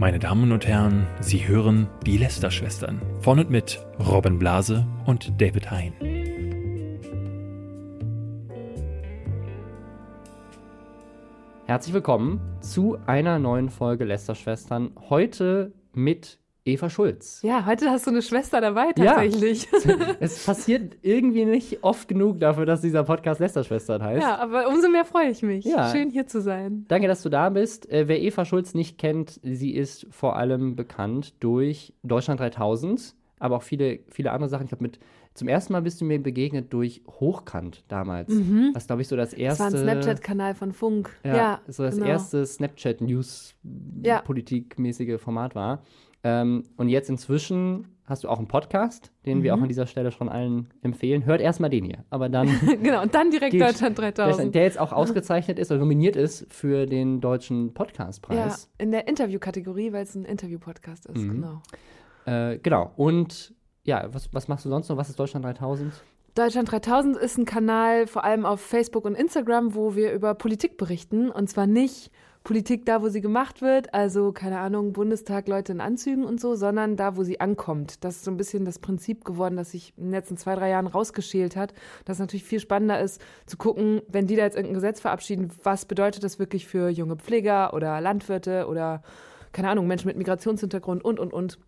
Meine Damen und Herren, Sie hören die Lester-Schwestern von und mit Robin Blase und David Hein. Herzlich willkommen zu einer neuen Folge Lester-Schwestern. Heute mit Eva Schulz. Ja, heute hast du eine Schwester dabei tatsächlich. Ja, es passiert irgendwie nicht oft genug dafür, dass dieser Podcast Lester-Schwestern heißt. Ja, aber umso mehr freue ich mich. Ja. Schön hier zu sein. Danke, dass du da bist. Äh, wer Eva Schulz nicht kennt, sie ist vor allem bekannt durch Deutschland 3000, aber auch viele, viele andere Sachen. Ich glaube, mit zum ersten Mal bist du mir begegnet durch Hochkant damals. Mhm. Was, glaube ich, so das Das erste. war ein Snapchat-Kanal von Funk. Ja, Ja, so das genau. erste. Snapchat-News-Politikmäßige Format war. Ähm, und jetzt inzwischen hast du auch einen Podcast, den wir auch Mhm. an dieser Stelle schon allen empfehlen. Hört erstmal den hier. Aber dann, genau, und dann direkt Geht- Deutschland der, 3000. der jetzt auch ausgezeichnet ist oder nominiert ist für den deutschen ja, Podcastpreis. in der Interview-Kategorie, weil es ein Interview-Podcast ist. Mhm. Genau. Äh, genau. Und ja, was, was machst du sonst noch? Was ist Deutschland 3000? Deutschland 3000 ist ein Kanal, vor allem auf Facebook und Instagram, wo wir über Politik berichten. Und zwar nicht Politik da, wo sie gemacht wird, also keine Ahnung, Bundestag, Leute in Anzügen und so, sondern da, wo sie ankommt. Das ist so ein bisschen das Prinzip geworden, das sich in den letzten zwei, drei Jahren rausgeschält hat. Das natürlich viel spannender ist, zu gucken, wenn die da jetzt irgendein Gesetz verabschieden, was bedeutet das wirklich für junge Pfleger oder Landwirte oder, keine Ahnung, Menschen mit Migrationshintergrund und, und, und.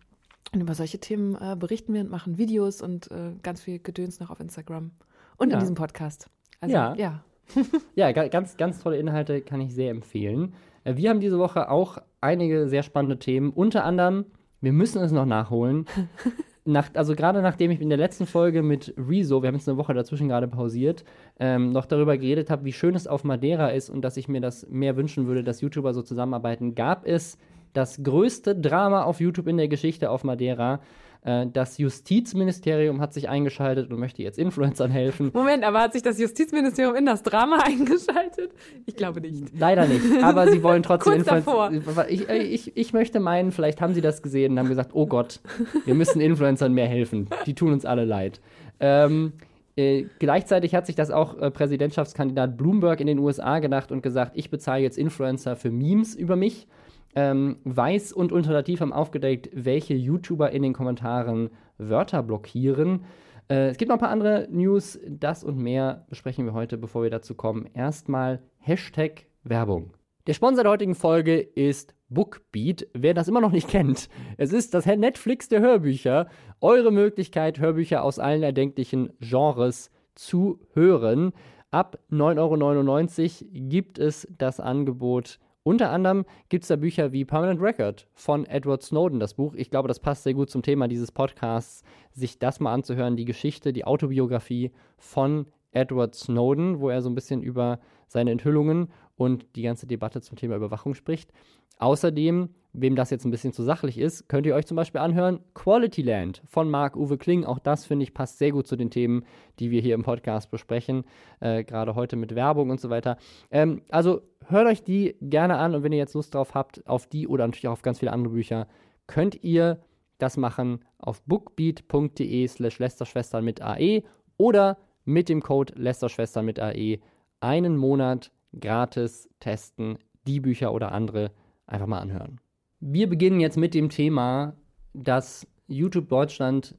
Und über solche Themen äh, berichten wir und machen Videos und äh, ganz viel Gedöns noch auf Instagram und Ja. in diesem Podcast. Also, Ja. ja. Ja, ga- ganz, ganz tolle Inhalte kann ich sehr empfehlen. Äh, Wir haben diese Woche auch einige sehr spannende Themen. Unter anderem, wir müssen es noch nachholen. Nach, also gerade nachdem ich in der letzten Folge mit Rezo, wir haben jetzt eine Woche dazwischen gerade pausiert, ähm, noch darüber geredet habe, wie schön es auf Madeira ist und dass ich mir das mehr wünschen würde, dass YouTuber so zusammenarbeiten, gab es das größte Drama auf YouTube in der Geschichte auf Madeira. Äh, das Justizministerium hat sich eingeschaltet und möchte jetzt Influencern helfen. Moment, aber hat sich das Justizministerium in das Drama eingeschaltet? Ich glaube nicht. Leider nicht, aber sie wollen trotzdem davor. Ich, äh, ich, ich möchte meinen, vielleicht haben sie das gesehen und haben gesagt, oh Gott, wir müssen Influencern mehr helfen. Die tun uns alle leid. Ähm, äh, gleichzeitig hat sich das auch äh, Präsidentschaftskandidat Bloomberg in den USA gedacht und gesagt, ich bezahle jetzt Influencer für Memes über mich. Ähm, Weiß und Unterlativ haben aufgedeckt, welche YouTuber in den Kommentaren Wörter blockieren. Äh, es gibt noch ein paar andere News. Das und mehr besprechen wir heute, bevor wir dazu kommen. Erstmal Hashtag Werbung. Der Sponsor der heutigen Folge ist Bookbeat. Wer das immer noch nicht kennt, es ist das Netflix der Hörbücher. Eure Möglichkeit, Hörbücher aus allen erdenklichen Genres zu hören. Ab 9,99 Euro gibt es das Angebot. Unter anderem gibt es da Bücher wie Permanent Record von Edward Snowden, das Buch. Ich glaube, das passt sehr gut zum Thema dieses Podcasts, sich das mal anzuhören, die Geschichte, die Autobiografie von Edward Snowden, wo er so ein bisschen über seine Enthüllungen und die ganze Debatte zum Thema Überwachung spricht. Außerdem, wem das jetzt ein bisschen zu sachlich ist, könnt ihr euch zum Beispiel anhören Quality Land von Marc-Uwe Kling. Auch das, finde ich, passt sehr gut zu den Themen, die wir hier im Podcast besprechen, äh, gerade heute mit Werbung und so weiter. Ähm, also hört euch die gerne an und wenn ihr jetzt Lust drauf habt, auf die oder natürlich auch auf ganz viele andere Bücher, könnt ihr das machen auf bookbeat.de slash lästerschwestern mit AE oder mit dem Code lästerschwestern mit AE einen Monat gratis testen, die Bücher oder andere einfach mal anhören. Wir beginnen jetzt mit dem Thema, dass YouTube Deutschland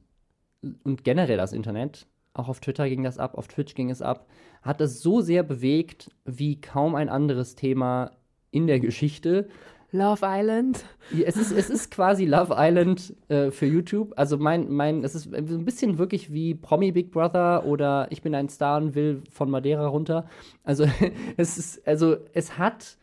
und generell das Internet, auch auf Twitter ging das ab, auf Twitch ging es ab, hat es so sehr bewegt wie kaum ein anderes Thema in der Geschichte. Love Island. Es ist, es ist quasi Love Island äh, für YouTube. Also mein, mein, es ist so ein bisschen wirklich wie Promi Big Brother oder Ich bin ein Star und will von Madeira runter. Also es ist, also es hat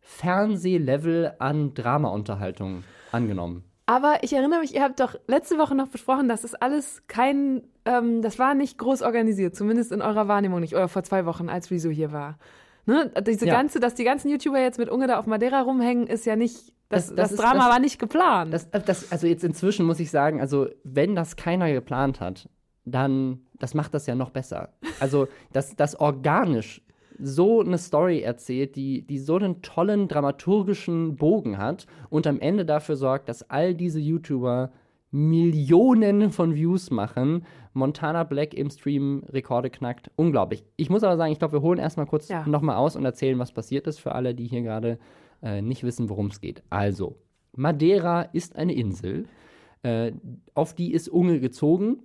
Fernsehlevel an Drama-Unterhaltung angenommen. Aber ich erinnere mich, ihr habt doch letzte Woche noch besprochen, dass das alles kein, ähm, das war nicht groß organisiert, zumindest in eurer Wahrnehmung nicht, oder vor zwei Wochen, als Rezo hier war. Ne? Diese Ja. ganze, dass die ganzen YouTuber jetzt mit Unge da auf Madeira rumhängen, ist ja nicht, das, Das- das, das ist- Drama das- war nicht geplant. Das, das, also jetzt inzwischen muss ich sagen, also wenn das keiner geplant hat, dann, das macht das ja noch besser. Also, dass das organisch so eine Story erzählt, die, die so einen tollen dramaturgischen Bogen hat und am Ende dafür sorgt, dass all diese YouTuber Millionen von Views machen. Montana Black im Stream Rekorde knackt. Unglaublich. Ich muss aber sagen, ich glaube, wir holen erstmal kurz Ja. nochmal aus und erzählen, was passiert ist für alle, die hier gerade äh, nicht wissen, worum es geht. Also, Madeira ist eine Insel, äh, auf die ist Unge gezogen.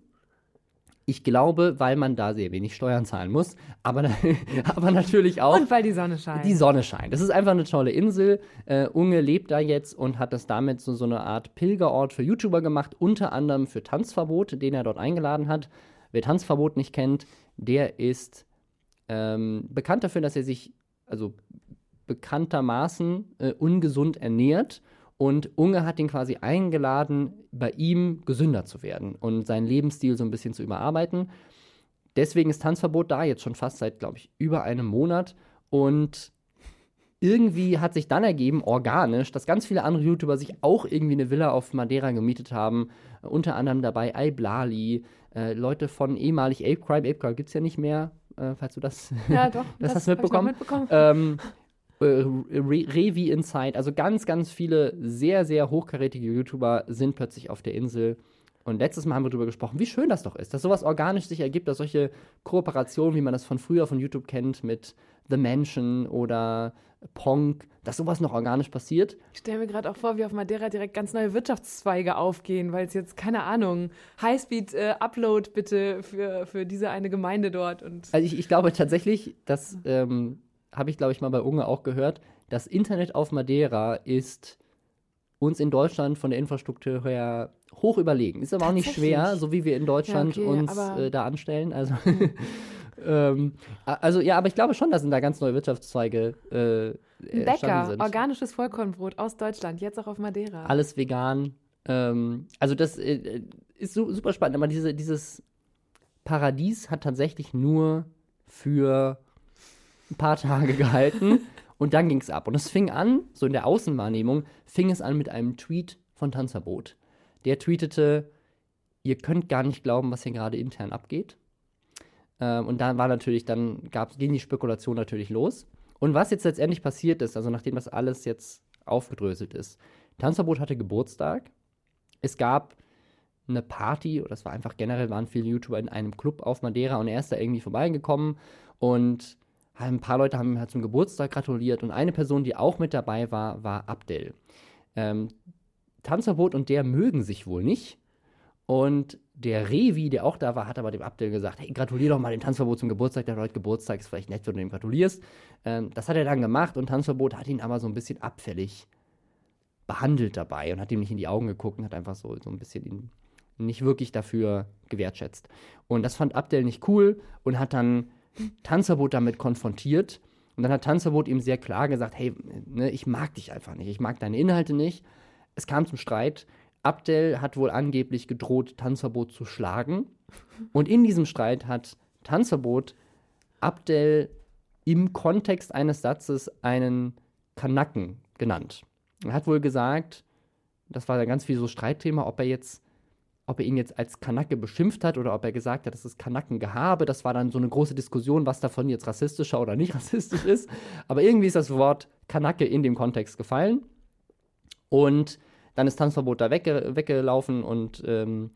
Ich glaube, weil man da sehr wenig Steuern zahlen muss, aber, aber natürlich auch. Und weil die Sonne scheint. Die Sonne scheint. Das ist einfach eine tolle Insel. Äh, Unge lebt da jetzt und hat das damit so, so eine Art Pilgerort für YouTuber gemacht, unter anderem für Tanzverbot, den er dort eingeladen hat. Wer Tanzverbot nicht kennt, der ist ähm, bekannt dafür, dass er sich also bekanntermaßen äh, ungesund ernährt. Und Unge hat ihn quasi eingeladen, bei ihm gesünder zu werden und seinen Lebensstil so ein bisschen zu überarbeiten. Deswegen ist Tanzverbot da jetzt schon fast seit, glaube ich, über einem Monat. Und irgendwie hat sich dann ergeben, organisch, dass ganz viele andere YouTuber sich auch irgendwie eine Villa auf Madeira gemietet haben. Unter anderem dabei Iblali, äh, Leute von ehemalig Ape Crime. Ape Crime gibt es ja nicht mehr, äh, falls du das, ja, doch, das, das hast mitbekommen. mitbekommen. Ähm, äh, Revi Inside, also ganz, ganz viele sehr, sehr hochkarätige YouTuber sind plötzlich auf der Insel. Und letztes Mal haben wir darüber gesprochen, wie schön das doch ist, dass sowas organisch sich ergibt, dass solche Kooperationen, wie man das von früher von YouTube kennt, mit The Mansion oder Ponk, dass sowas noch organisch passiert. Ich stelle mir gerade auch vor, wie auf Madeira direkt ganz neue Wirtschaftszweige aufgehen, weil es jetzt, keine Ahnung, Highspeed-Upload äh, bitte für, für diese eine Gemeinde dort. Und also ich, ich glaube tatsächlich, dass ähm, habe ich, glaube ich, mal bei Unge auch gehört, das Internet auf Madeira ist uns in Deutschland von der Infrastruktur her hoch überlegen. Ist aber auch nicht schwer, so wie wir in Deutschland Ja, okay, uns äh, da anstellen. Also, ähm, a- also ja, aber ich glaube schon, dass da ganz neue Wirtschaftszweige äh, Bäcker, sind. organisches Vollkornbrot aus Deutschland, jetzt auch auf Madeira. Alles vegan. Ähm, also das äh, ist su super spannend. Aber diese, dieses Paradies hat tatsächlich nur für ein paar Tage gehalten und dann ging es ab. Und es fing an, so in der Außenwahrnehmung, fing es an mit einem Tweet von Tanzverbot. Der tweetete, ihr könnt gar nicht glauben, was hier gerade intern abgeht. Ähm, und dann war natürlich, dann gab's, ging die Spekulation natürlich los. Und was jetzt letztendlich passiert ist, also nachdem das alles jetzt aufgedröselt ist, Tanzverbot hatte Geburtstag. Es gab eine Party, oder es war einfach generell, waren viele YouTuber in einem Club auf Madeira und er ist da irgendwie vorbeigekommen und ein paar Leute haben ihm halt zum Geburtstag gratuliert und eine Person, die auch mit dabei war, war Abdel. Ähm, Tanzverbot und der mögen sich wohl nicht. Und der Revi, der auch da war, hat aber dem Abdel gesagt: Hey, gratulier doch mal dem Tanzverbot zum Geburtstag, der hat heute Geburtstag, ist vielleicht nett, wenn du ihm gratulierst. Ähm, das hat er dann gemacht und Tanzverbot hat ihn aber so ein bisschen abfällig behandelt dabei und hat ihm nicht in die Augen geguckt und hat einfach so, so ein bisschen ihn nicht wirklich dafür gewertschätzt. Und das fand Abdel nicht cool und hat dann Tanzverbot damit konfrontiert. Und dann hat Tanzverbot ihm sehr klar gesagt, hey, ne, ich mag dich einfach nicht, ich mag deine Inhalte nicht. Es kam zum Streit. Abdel hat wohl angeblich gedroht, Tanzverbot zu schlagen. Und in diesem Streit hat Tanzverbot Abdel im Kontext eines Satzes einen Kanaken genannt. Er hat wohl gesagt, das war dann ganz viel so Streitthema, ob er jetzt, ob er ihn jetzt als Kanake beschimpft hat oder ob er gesagt hat, das ist Kanakengehabe. Das war dann so eine große Diskussion, was davon jetzt rassistischer oder nicht rassistisch ist. Aber irgendwie ist das Wort Kanake in dem Kontext gefallen. Und dann ist Tanzverbot da wegge weggelaufen und ähm,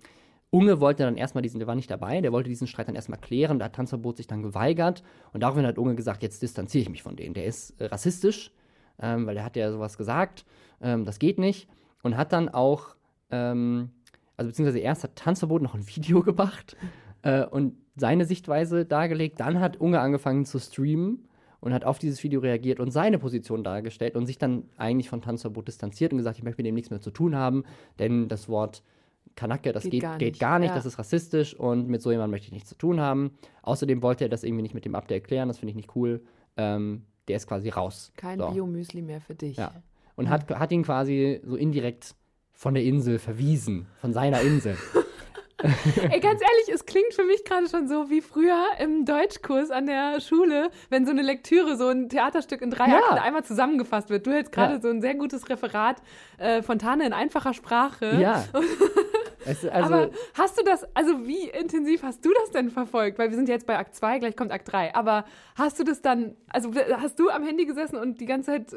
Unge wollte dann erstmal diesen, der war nicht dabei, der wollte diesen Streit dann erstmal klären, da hat Tanzverbot sich dann geweigert und daraufhin hat Unge gesagt, jetzt distanziere ich mich von denen. Der ist äh, rassistisch, ähm, weil er hat ja sowas gesagt, ähm, das geht nicht und hat dann auch, ähm, also beziehungsweise erst hat Tanzverbot noch ein Video gemacht äh, und seine Sichtweise dargelegt, dann hat Unge angefangen zu streamen und hat auf dieses Video reagiert und seine Position dargestellt und sich dann eigentlich von Tanzverbot distanziert und gesagt, ich möchte mit dem nichts mehr zu tun haben, denn das Wort Kanake, das Geht geht, gar geht nicht, gar nicht, ja. das ist rassistisch und mit so jemandem möchte ich nichts zu tun haben. Außerdem wollte er das irgendwie nicht mit dem Update erklären, das finde ich nicht cool. Ähm, der ist quasi raus. Kein So. Biomüsli mehr für dich. Ja. Und hat, hat ihn quasi so indirekt von der Insel verwiesen, von seiner Insel. Ey, ganz ehrlich, es klingt für mich gerade schon so wie früher im Deutschkurs an der Schule, wenn so eine Lektüre, so ein Theaterstück in drei Ja. Akten einmal zusammengefasst wird. Du hältst gerade Ja. so ein sehr gutes Referat äh, Fontane in einfacher Sprache. ja. Also, aber hast du das, also wie intensiv hast du das denn verfolgt? Weil wir sind jetzt bei Akt 2, gleich kommt Akt 3. Aber hast du das dann, also hast du am Handy gesessen und die ganze Zeit,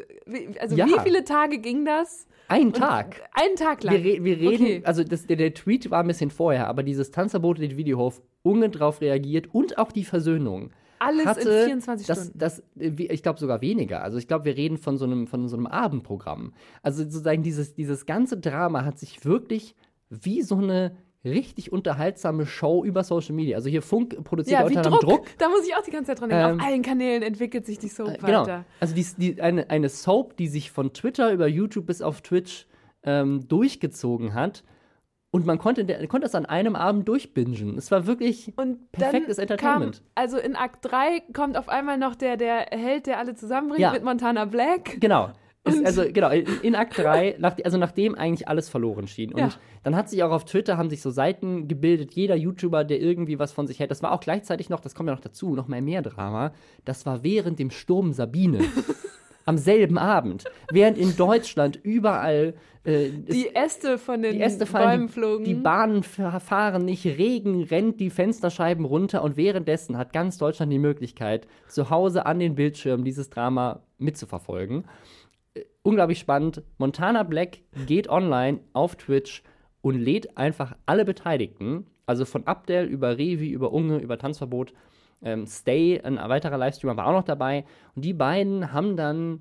also Ja. wie viele Tage ging das? ein Tag. Einen Tag lang. Wir, wir reden, Okay. also das, der, der Tweet war ein bisschen vorher, aber dieses Tanzverbot, das Video auf Unge drauf reagiert und auch die Versöhnung alles hatte, in 24 das, Stunden. das, ich glaube sogar weniger. Also ich glaube, wir reden von so einem, von so einem Abendprogramm. Also sozusagen dieses, dieses ganze Drama hat sich wirklich wie so eine richtig unterhaltsame Show über Social Media. Also hier Funk produziert ja, unter Druck. Druck. Da muss ich auch die ganze Zeit dran denken. Ähm, Auf allen Kanälen entwickelt sich die Soap Äh, genau. weiter. Also die, die, eine, eine Soap, die sich von Twitter über YouTube bis auf Twitch ähm, durchgezogen hat. Und man konnte, der, konnte es an einem Abend durchbingen. Es war wirklich. Und Perfektes Entertainment. Kam, also in Akt 3 kommt auf einmal noch der, der Held, der alle zusammenbringt Ja. mit Montana Black. Genau. Und- also genau, in, Akt 3, nach, also nachdem eigentlich alles verloren schien. Und Ja. dann hat sich auch auf Twitter, haben sich so Seiten gebildet, jeder YouTuber, der irgendwie was von sich hält. Das war auch gleichzeitig noch, das kommt ja noch dazu, noch mal mehr Drama. Das war während dem Sturm Sabine. am selben Abend. Während in Deutschland überall äh, Die Äste von den die Äste Bäumen fallen, die, flogen. die Bahnen fa- fahren nicht, Regen rennt die Fensterscheiben runter und währenddessen hat ganz Deutschland die Möglichkeit, zu Hause an den Bildschirmen dieses Drama mitzuverfolgen. Unglaublich spannend. Montana Black geht online auf Twitch und lädt einfach alle Beteiligten, also von Abdel über Revi, über Unge, über Tanzverbot, ähm, Stay, ein weiterer Livestreamer war auch noch dabei. Und die beiden haben dann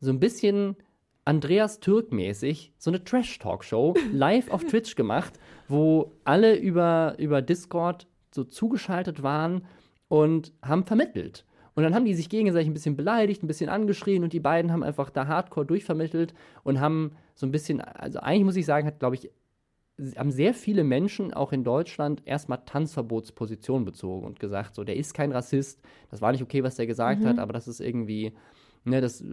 so ein bisschen Andreas Türk-mäßig so eine Trash-Talk-Show live auf Twitch gemacht, wo alle über, über Discord so zugeschaltet waren und haben vermittelt. Und dann haben die sich gegenseitig ein bisschen beleidigt, ein bisschen angeschrien und die beiden haben einfach da hardcore durchvermittelt und haben so ein bisschen, also eigentlich muss ich sagen, hat, glaube ich, haben sehr viele Menschen auch in Deutschland erstmal Tanzverbotsposition bezogen und gesagt, so, der ist kein Rassist, das war nicht okay, was der gesagt hat, aber das ist irgendwie, ne, das äh,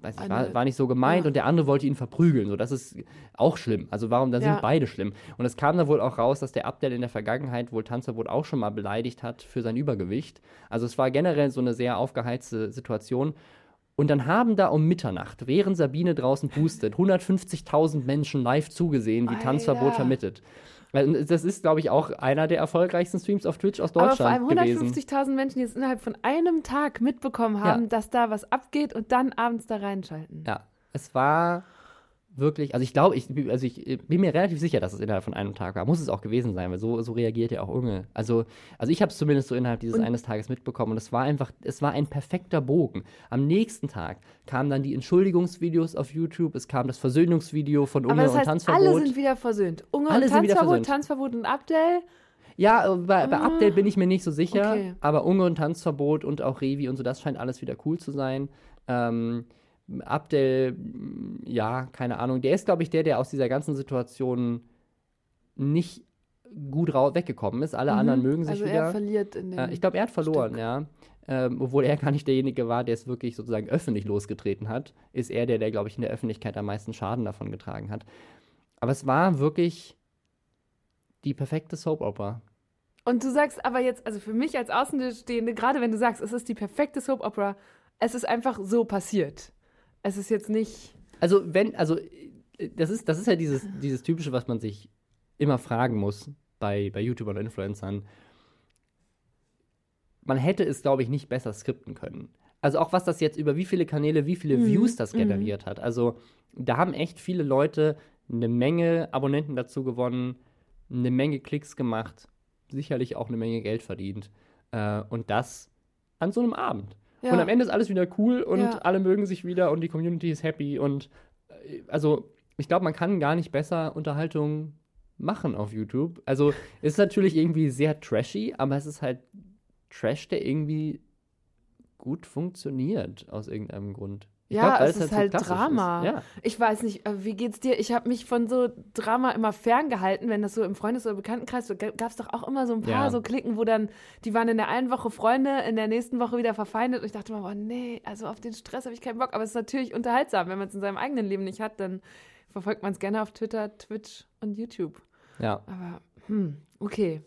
weiß ich, war, war nicht so gemeint ja. und der andere wollte ihn verprügeln, so, das ist auch schlimm. Also warum, da Ja. sind beide schlimm. Und es kam dann wohl auch raus, dass der Abdel in der Vergangenheit wohl Tanzverbot auch schon mal beleidigt hat für sein Übergewicht. Also es war generell so eine sehr aufgeheizte Situation. Und dann haben da um Mitternacht, während Sabine draußen pustet, 150.000 Menschen live zugesehen, wie. Tanzverbot vermittelt. Weil Das ist, glaube ich, auch einer der erfolgreichsten Streams auf Twitch aus Aber Deutschland vor allem gewesen. 150.000 Menschen, die es innerhalb von einem Tag mitbekommen haben, dass da was abgeht und dann abends da reinschalten. Ja, es war wirklich, also ich glaube, ich, also ich bin mir relativ sicher, dass es innerhalb von einem Tag war. Muss es auch gewesen sein, weil so, so reagiert ja auch Unge. Also, also ich habe es zumindest so innerhalb dieses Und- eines Tages mitbekommen und es war einfach, es war ein perfekter Bogen. Am nächsten Tag kamen dann die Entschuldigungsvideos auf YouTube, es kam das Versöhnungsvideo von Unge Aber das und heißt, Tanzverbot. alle sind wieder versöhnt. Unge Alle und Tanzverbot, versöhnt. Tanzverbot und Abdel. Ja, äh, bei, bei Ah. Update bin ich mir nicht so sicher, Okay. aber Unge und Tanzverbot und auch Revi und so, das scheint alles wieder cool zu sein. Ähm, Abdel, ja, keine Ahnung, der ist, glaube ich, der, der aus dieser ganzen Situation nicht gut weggekommen ist. Alle anderen mögen sich also wieder. er verliert in dem Äh, ich glaube, er hat verloren, Stück. ja. Ähm, obwohl er gar nicht derjenige war, der es wirklich sozusagen öffentlich losgetreten hat, ist er der, der, glaube ich, in der Öffentlichkeit am meisten Schaden davon getragen hat. Aber es war wirklich die perfekte Soap Opera. Und du sagst aber jetzt, also für mich als Außenstehende, gerade wenn du sagst, es ist die perfekte Soap Opera, es ist einfach so passiert. Es ist jetzt nicht. Also, wenn, also, äh, das ist, das ist ja dieses, dieses Typische, was man sich immer fragen muss bei, bei YouTubern und Influencern. Man hätte es, glaube ich, nicht besser skripten können. Also auch was das jetzt über wie viele Kanäle, wie viele Views das generiert hat. Also da haben echt viele Leute eine Menge Abonnenten dazu gewonnen, eine Menge Klicks gemacht, sicherlich auch eine Menge Geld verdient. Äh, und das an so einem Abend. Ja. Und am Ende ist alles wieder cool und Ja. alle mögen sich wieder und die Community ist happy und äh, also ich glaube, man kann gar nicht besser Unterhaltung machen auf YouTube. Also es ist natürlich irgendwie sehr trashy, aber es ist halt Trash, der irgendwie gut funktioniert aus irgendeinem Grund. Ja, glaub, es ist halt klassisch Drama. Ja. Ich weiß nicht, äh, wie geht's dir? Ich habe mich von so Drama immer ferngehalten, wenn das so im Freundes- oder Bekanntenkreis, so, gab es doch auch immer so ein paar Ja. so Klicken, wo dann, die waren in der einen Woche Freunde, in der nächsten Woche wieder verfeindet und ich dachte immer, boah, nee, also auf den Stress habe ich keinen Bock. Aber es ist natürlich unterhaltsam, wenn man es in seinem eigenen Leben nicht hat, dann verfolgt man es gerne auf Twitter, Twitch und YouTube. ja. Aber, hm, okay.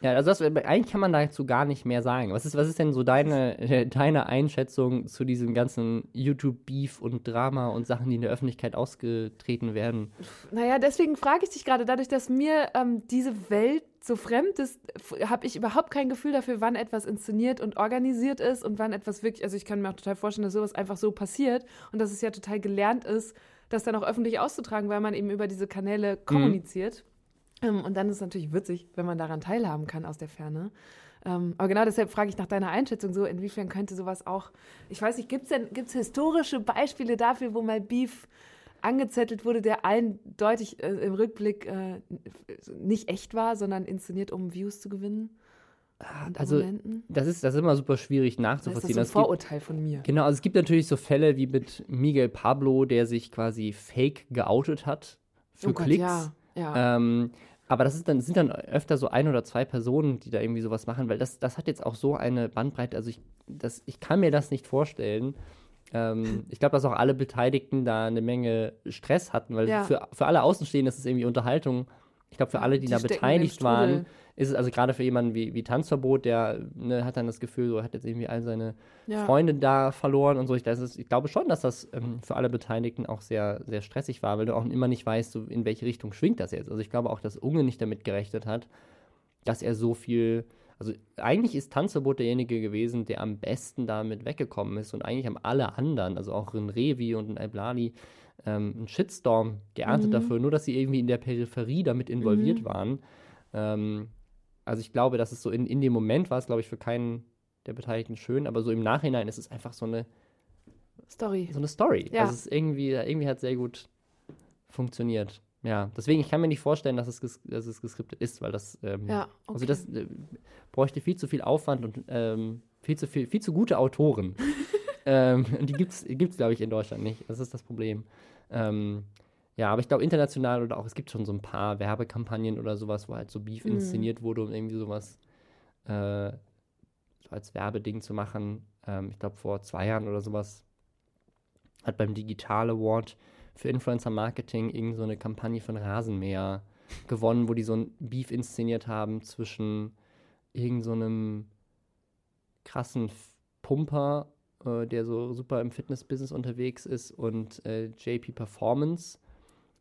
Ja, also das, eigentlich kann man dazu gar nicht mehr sagen. Was ist, was ist denn so deine, äh, deine Einschätzung zu diesem ganzen YouTube-Beef und Drama und Sachen, die in der Öffentlichkeit ausgetreten werden? Naja, deswegen frage ich dich gerade, dadurch, dass mir ähm, diese Welt so fremd ist, habe ich überhaupt kein Gefühl dafür, wann etwas inszeniert und organisiert ist und wann etwas wirklich, also ich kann mir auch total vorstellen, dass sowas einfach so passiert und dass es ja total gelernt ist, das dann auch öffentlich auszutragen, weil man eben über diese Kanäle kommuniziert. Ähm, und dann ist es natürlich witzig, wenn man daran teilhaben kann aus der Ferne. Ähm, aber genau deshalb frage ich nach deiner Einschätzung so, inwiefern könnte sowas auch, ich weiß nicht, gibt es denn gibt's historische Beispiele dafür, wo mal Beef angezettelt wurde, der eindeutig äh, im Rückblick äh, nicht echt war, sondern inszeniert, um Views zu gewinnen? Also, das ist, das ist immer super schwierig Das ist nachzuvollziehen. das so ein gibt- Vorurteil von mir. Genau, also es gibt natürlich so Fälle wie mit Miguel Pablo, der sich quasi fake geoutet hat für oh Gott, Klicks. ja, ja. Ähm, aber das ist dann, sind dann öfter so ein oder zwei Personen, die da irgendwie sowas machen, weil das, das hat jetzt auch so eine Bandbreite. Also ich, das, ich kann mir das nicht vorstellen. Ähm, ich glaube, dass auch alle Beteiligten da eine Menge Stress hatten, weil Ja. für, für alle Außenstehenden ist es irgendwie Unterhaltung. Ich glaube, für alle, die, Die da beteiligt waren. Ist es also gerade für jemanden wie, wie Tanzverbot, der ne, hat dann das Gefühl, so hat jetzt irgendwie all seine Ja. Freunde da verloren und so. Ich, das ist, ich glaube schon, dass das ähm, für alle Beteiligten auch sehr, sehr stressig war, weil du auch immer nicht weißt, so in welche Richtung schwingt das jetzt. Also ich glaube auch, dass Unge nicht damit gerechnet hat, dass er so viel. Also eigentlich ist Tanzverbot derjenige gewesen, der am besten damit weggekommen ist und eigentlich haben alle anderen, also auch ein Revi und ein Alblali, ähm, einen Shitstorm geerntet dafür, nur dass sie irgendwie in der Peripherie damit involviert waren. Ähm, also ich glaube, dass es so in, in dem Moment war es, glaube ich, für keinen der Beteiligten schön, aber so im Nachhinein ist es einfach so eine, Story. so eine Story. Ja. Also es ist irgendwie, irgendwie hat es sehr gut funktioniert. Ja, deswegen, ich kann mir nicht vorstellen, dass es, ges dass es geskriptet ist, weil das, ähm, Ja, also okay. das äh, bräuchte viel zu viel Aufwand und ähm, viel zu viel, viel zu gute Autoren. ähm, und die gibt's, gibt's glaube ich, in Deutschland nicht. Das ist das Problem. Ähm, ja, aber ich glaube, international oder auch, es gibt schon so ein paar Werbekampagnen oder sowas, wo halt so Beef Mhm. inszeniert wurde, um irgendwie sowas äh, so als Werbeding zu machen. Ähm, ich glaube, vor zwei Jahren oder sowas hat beim Digital Award für Influencer Marketing irgend so eine Kampagne von Rasenmäher gewonnen, wo die so ein Beef inszeniert haben zwischen irgend so einem krassen Pumper, äh, der so super im Fitness-Business unterwegs ist, und äh, JP Performance.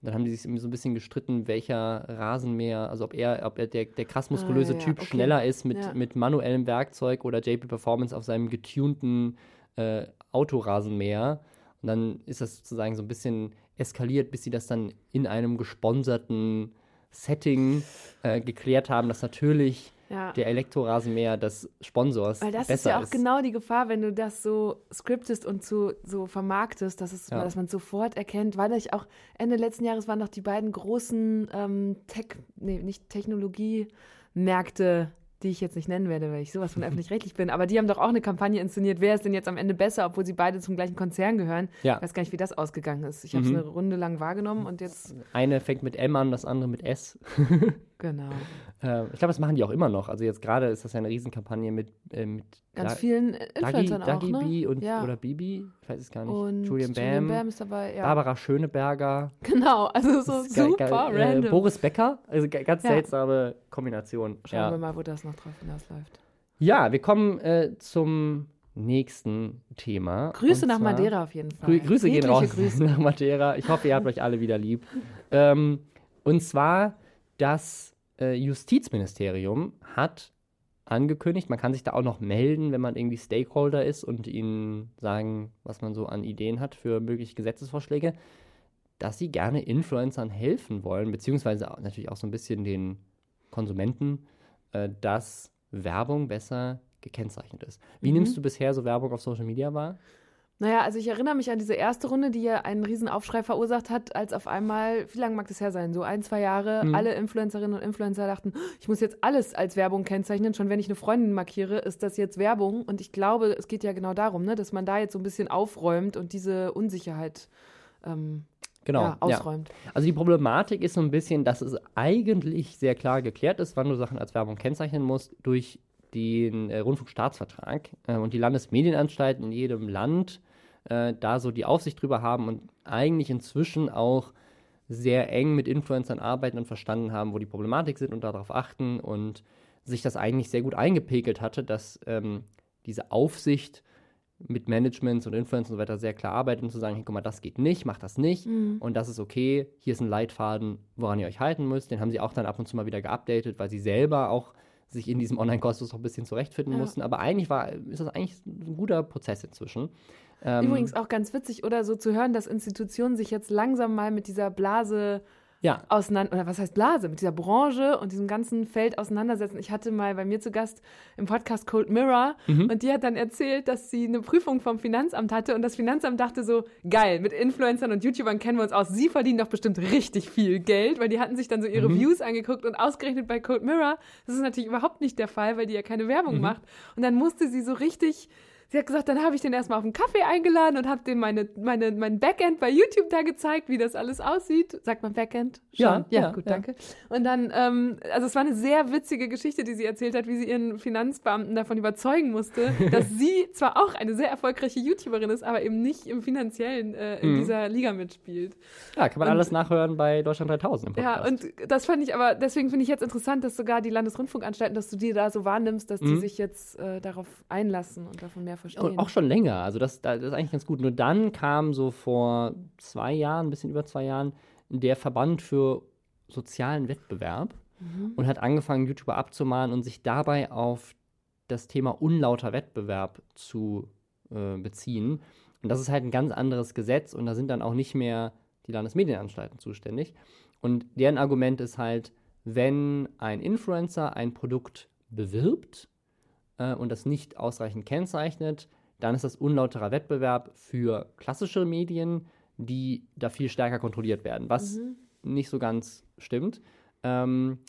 Dann haben die sich so ein bisschen gestritten, welcher Rasenmäher, also ob er, ob er der, der krass muskulöse Ah, ja, Typ okay. schneller ist mit, Ja. mit manuellem Werkzeug oder JP Performance auf seinem getunten äh, Autorasenmäher. Und dann ist das sozusagen so ein bisschen eskaliert, bis sie das dann in einem gesponserten Setting äh, geklärt haben, dass natürlich Ja. der Elektrorasenmäher des Sponsors Weil das ist ja auch genau die Gefahr, wenn du das so scriptest und so, so vermarktest, dass, es, Ja. dass man sofort erkennt, weil ich auch Ende letzten Jahres waren noch die beiden großen ähm, Tech, nee, nicht Technologiemärkte, die ich jetzt nicht nennen werde, weil ich sowas von öffentlich-rechtlich bin, aber die haben doch auch eine Kampagne inszeniert, wer ist denn jetzt am Ende besser, obwohl sie beide zum gleichen Konzern gehören. Ja. Ich weiß gar nicht, wie das ausgegangen ist. Ich habe es Mhm. eine Runde lang wahrgenommen und jetzt, Eine fängt mit M an, das andere mit S. genau, Äh, ich glaube, das machen die auch immer noch. Also jetzt gerade ist das ja eine Riesenkampagne mit, äh, mit ganz Da- vielen Dagi, Influencern Dagi auch, ne? B und, ja. oder Bibi, ich weiß es gar nicht. und Julian Bam, ist dabei, ja. Barbara Schöneberger, Genau, also so super äh, random. Boris Becker, also ganz Ja. seltsame Kombination. Schauen wir mal, wo das noch drauf hinausläuft. ja, wir kommen äh, zum nächsten Thema. Grüße nach Madeira auf jeden Fall. Grü Grüße gehen Friedliche raus Grüße. nach Madeira. Ich hoffe, ihr habt euch alle wieder lieb. Ähm, und zwar, das äh, Justizministerium hat angekündigt, man kann sich da auch noch melden, wenn man irgendwie Stakeholder ist und ihnen sagen, was man so an Ideen hat für mögliche Gesetzesvorschläge, dass sie gerne Influencern helfen wollen, beziehungsweise auch, natürlich auch so ein bisschen den Konsumenten, äh, dass Werbung besser gekennzeichnet ist. Wie Mhm. nimmst du bisher so Werbung auf Social Media wahr? Naja, also ich erinnere mich an diese erste Runde, die ja einen riesen Aufschrei verursacht hat, als auf einmal, wie lange mag das her sein? So ein, zwei Jahre, Mhm. alle Influencerinnen und Influencer dachten, ich muss jetzt alles als Werbung kennzeichnen. Schon wenn ich eine Freundin markiere, ist das jetzt Werbung. Und ich glaube, es geht ja genau darum, ne, dass man da jetzt so ein bisschen aufräumt und diese Unsicherheit ähm, Genau. ja, ausräumt. Also die Problematik ist so ein bisschen, dass es eigentlich sehr klar geklärt ist, wann du Sachen als Werbung kennzeichnen musst, durch den äh, Rundfunkstaatsvertrag äh, und die Landesmedienanstalten in jedem Land äh, da so die Aufsicht drüber haben und eigentlich inzwischen auch sehr eng mit Influencern arbeiten und verstanden haben, wo die Problematik sind und darauf achten und sich das eigentlich sehr gut eingepegelt hatte, dass ähm, diese Aufsicht mit Managements und Influencern und so weiter sehr klar arbeitet und zu sagen, hey, guck mal, das geht nicht, mach das nicht und das ist okay, hier ist ein Leitfaden, woran ihr euch halten müsst. Den haben sie auch dann ab und zu mal wieder geupdatet, weil sie selber auch sich in diesem Online-Kosmos noch ein bisschen zurechtfinden Ja. mussten. Aber eigentlich war, ist das eigentlich ein guter Prozess inzwischen. Ähm, Übrigens auch ganz witzig, oder so zu hören, dass Institutionen sich jetzt langsam mal mit dieser Blase Ja. auseinander, oder was heißt Blase, mit dieser Branche und diesem ganzen Feld auseinandersetzen. Ich hatte mal bei mir zu Gast im Podcast Cold Mirror Mhm. und die hat dann erzählt, dass sie eine Prüfung vom Finanzamt hatte und das Finanzamt dachte so, geil, mit Influencern und YouTubern kennen wir uns aus, sie verdienen doch bestimmt richtig viel Geld, weil die hatten sich dann so Mhm. ihre Views angeguckt und ausgerechnet bei Cold Mirror, das ist natürlich überhaupt nicht der Fall, weil die ja keine Werbung Mhm. macht. Und dann musste sie so richtig Sie hat gesagt, dann habe ich den erstmal auf einen Kaffee eingeladen und habe dem meine, meine, mein Backend bei YouTube da gezeigt, wie das alles aussieht. Sagt man Backend? Ja, Schon? ja, ja, gut, ja. danke. Und dann, ähm, also es war eine sehr witzige Geschichte, die sie erzählt hat, wie sie ihren Finanzbeamten davon überzeugen musste, dass sie zwar auch eine sehr erfolgreiche YouTuberin ist, aber eben nicht im finanziellen äh, in Mhm. dieser Liga mitspielt. Ja, kann man Und- alles nachhören bei Deutschland 3000 im Ja, Podcast. und das fand ich aber, deswegen finde ich jetzt interessant, dass sogar die Landesrundfunkanstalten, dass du die da so wahrnimmst, dass die Mhm. sich jetzt äh, darauf einlassen und davon mehr verstehen. Und auch schon länger. Also das, das ist eigentlich ganz gut. Nur dann kam so vor zwei Jahren, ein bisschen über zwei Jahren, der Verband für sozialen Wettbewerb und hat angefangen, YouTuber abzumahnen und sich dabei auf das Thema unlauter Wettbewerb zu äh, beziehen. Und das ist halt ein ganz anderes Gesetz und da sind dann auch nicht mehr die Landesmedienanstalten zuständig. Und deren Argument ist halt, wenn ein Influencer ein Produkt bewirbt äh, und das nicht ausreichend kennzeichnet, dann ist das unlauterer Wettbewerb für klassische Medien, die da viel stärker kontrolliert werden, was nicht so ganz stimmt. Ähm,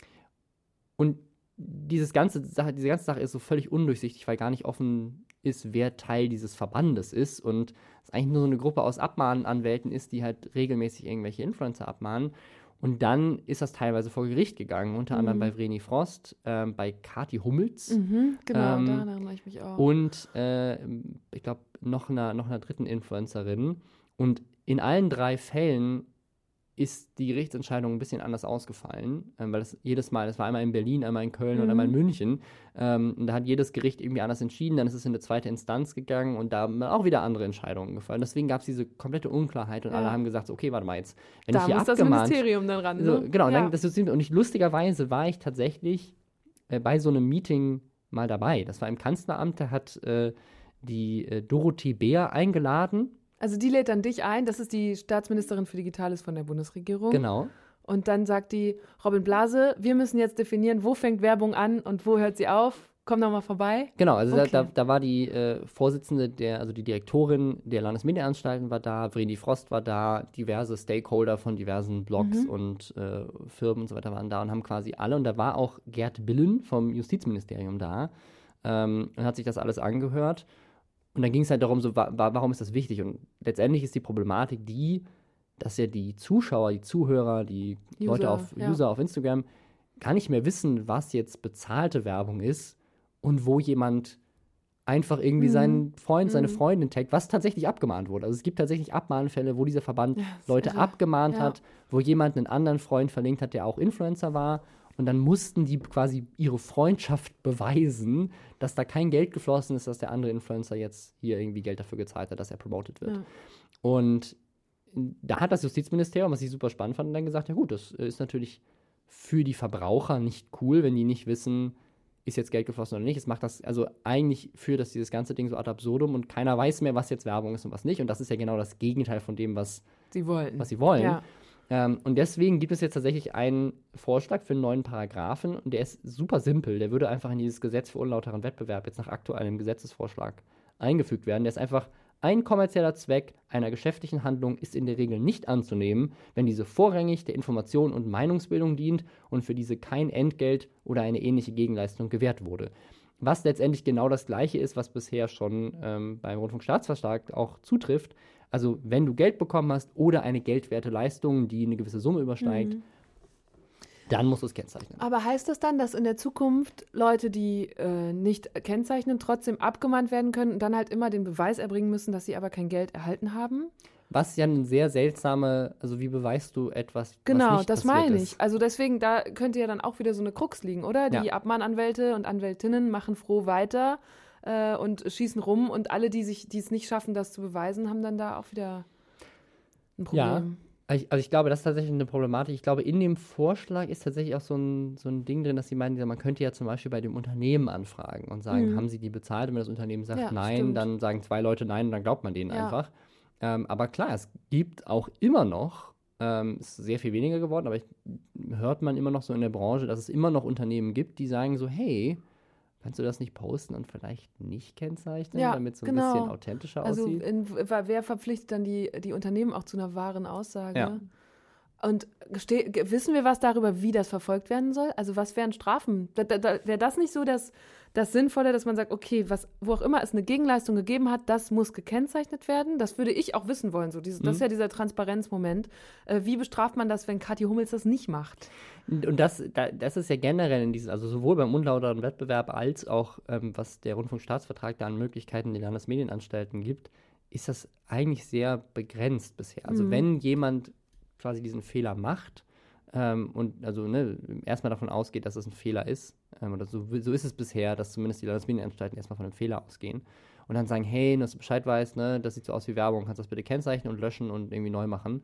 und dieses ganze Sache, diese ganze Sache ist so völlig undurchsichtig, weil gar nicht offen ist, wer Teil dieses Verbandes ist und es eigentlich nur so eine Gruppe aus Abmahnanwälten ist, die halt regelmäßig irgendwelche Influencer abmahnen. Und dann ist das teilweise vor Gericht gegangen, unter anderem bei Vreni Frost, ähm, bei Kati Hummels Mhm, genau, Ähm, daran erinnere ich mich auch. und äh, ich glaube noch einer, noch einer dritten Influencerin. Und in allen drei Fällen ist die Gerichtsentscheidung ein bisschen anders ausgefallen, ähm, weil das jedes Mal, das war einmal in Berlin, einmal in Köln und Mhm. einmal in München. Ähm, und da hat jedes Gericht irgendwie anders entschieden, dann ist es in eine zweite Instanz gegangen und da haben auch wieder andere Entscheidungen gefallen. Deswegen gab es diese komplette Unklarheit und Ja. alle haben gesagt, so, okay, warte mal jetzt, wenn da ich hier muss das abgemahnt Ministerium dann ran. so, ne? genau, und ja. dann, das ist, und ich, lustigerweise war ich tatsächlich äh, bei so einem Meeting mal dabei. Das war im Kanzleramt, da hat äh, die äh, Dorothee Beer eingeladen. Also die lädt dann dich ein, das ist die Staatsministerin für Digitales von der Bundesregierung. Genau. Und dann sagt die Robin Blase, wir müssen jetzt definieren, wo fängt Werbung an und wo hört sie auf. Komm doch mal vorbei. Genau, also Okay. da, da, da war die äh, Vorsitzende, der, also die Direktorin der Landesmedienanstalten war da, Vreni Frost war da, diverse Stakeholder von diversen Blogs und äh, Firmen und so weiter waren da und haben quasi alle, und da war auch Gerd Billen vom Justizministerium da ähm, und hat sich das alles angehört. Und dann ging es halt darum, so, wa wa warum ist das wichtig? Und letztendlich ist die Problematik die, dass ja die Zuschauer, die Zuhörer, die Leute User, auf ja. User auf Instagram gar nicht mehr wissen, was jetzt bezahlte Werbung ist und wo jemand einfach irgendwie Mhm. seinen Freund, seine Mhm. Freundin taggt, was tatsächlich abgemahnt wurde. Also es gibt tatsächlich Abmahnfälle, wo dieser Verband Ja, Leute irre. abgemahnt Ja. hat, wo jemand einen anderen Freund verlinkt hat, der auch Influencer war. Und dann mussten die quasi ihre Freundschaft beweisen, dass da kein Geld geflossen ist, dass der andere Influencer jetzt hier irgendwie Geld dafür gezahlt hat, dass er promoted wird. Ja. Und da hat das Justizministerium, was ich super spannend fand, dann gesagt, ja gut, das ist natürlich für die Verbraucher nicht cool, wenn die nicht wissen, ist jetzt Geld geflossen oder nicht. Es macht das, also eigentlich führt das dieses ganze Ding so ad absurdum und keiner weiß mehr, was jetzt Werbung ist und was nicht. Und das ist ja genau das Gegenteil von dem, was, Sie was sie wollen. Ja. Ähm, und deswegen gibt es jetzt tatsächlich einen Vorschlag für einen neuen Paragraphen und der ist super simpel. Der würde einfach in dieses Gesetz für unlauteren Wettbewerb jetzt nach aktuellem Gesetzesvorschlag eingefügt werden. Der ist einfach ein kommerzieller Zweck einer geschäftlichen Handlung ist in der Regel nicht anzunehmen, wenn diese vorrangig der Information und Meinungsbildung dient und für diese kein Entgelt oder eine ähnliche Gegenleistung gewährt wurde. Was letztendlich genau das Gleiche ist, was bisher schon ähm, beim Rundfunkstaatsvertrag auch zutrifft. Also wenn du Geld bekommen hast oder eine geldwerte Leistung, die eine gewisse Summe übersteigt, Mhm. dann musst du es kennzeichnen. Aber heißt das dann, dass in der Zukunft Leute, die äh, nicht kennzeichnen, trotzdem abgemahnt werden können und dann halt immer den Beweis erbringen müssen, dass sie aber kein Geld erhalten haben? Was ja eine sehr seltsame, also wie beweist du etwas, was Genau, nicht das meine ich. ist? Also deswegen, da könnte ja dann auch wieder so eine Krux liegen, oder? Die Ja. Abmahnanwälte und Anwältinnen machen froh weiter äh, und schießen rum und alle, die sich, die es nicht schaffen, das zu beweisen, haben dann da auch wieder ein Problem. Ja. Also ich, also ich glaube, das ist tatsächlich eine Problematik. Ich glaube, in dem Vorschlag ist tatsächlich auch so ein, so ein Ding drin, dass sie meinen, man könnte ja zum Beispiel bei dem Unternehmen anfragen und sagen, Mhm. haben sie die bezahlt? Und wenn das Unternehmen sagt Ja, nein, stimmt. dann sagen zwei Leute nein und dann glaubt man denen Ja. einfach. Ähm, aber klar, es gibt auch immer noch Ähm, ist sehr viel weniger geworden, aber ich, hört man immer noch so in der Branche, dass es immer noch Unternehmen gibt, die sagen so, hey, kannst du das nicht posten und vielleicht nicht kennzeichnen, Ja, damit es so ein genau. bisschen authentischer Also aussieht? in, wer verpflichtet dann die, die Unternehmen auch zu einer wahren Aussage? Ja. Und wissen wir was darüber, wie das verfolgt werden soll? Also was wären Strafen? Da, da, da, Wäre das nicht so das, das Sinnvolle, dass man sagt, okay, was, wo auch immer es eine Gegenleistung gegeben hat, das muss gekennzeichnet werden? Das würde ich auch wissen wollen. So. Dieses, Das Mhm. ist ja dieser Transparenzmoment. Äh, wie bestraft man das, wenn Kathi Hummels das nicht macht? Und das, da, das ist ja generell in diesem, also sowohl beim unlauteren Wettbewerb als auch, ähm, was der Rundfunkstaatsvertrag da an Möglichkeiten den Landesmedienanstalten gibt, ist das eigentlich sehr begrenzt bisher. Also Mhm. wenn jemand quasi diesen Fehler macht ähm, und also ne, erstmal davon ausgeht, dass es ein Fehler ist, ähm, oder so, so ist es bisher, dass zumindest die Landesmedienanstalten erstmal von einem Fehler ausgehen und dann sagen, hey, dass du Bescheid weißt, ne, das sieht so aus wie Werbung, kannst das bitte kennzeichnen und löschen und irgendwie neu machen.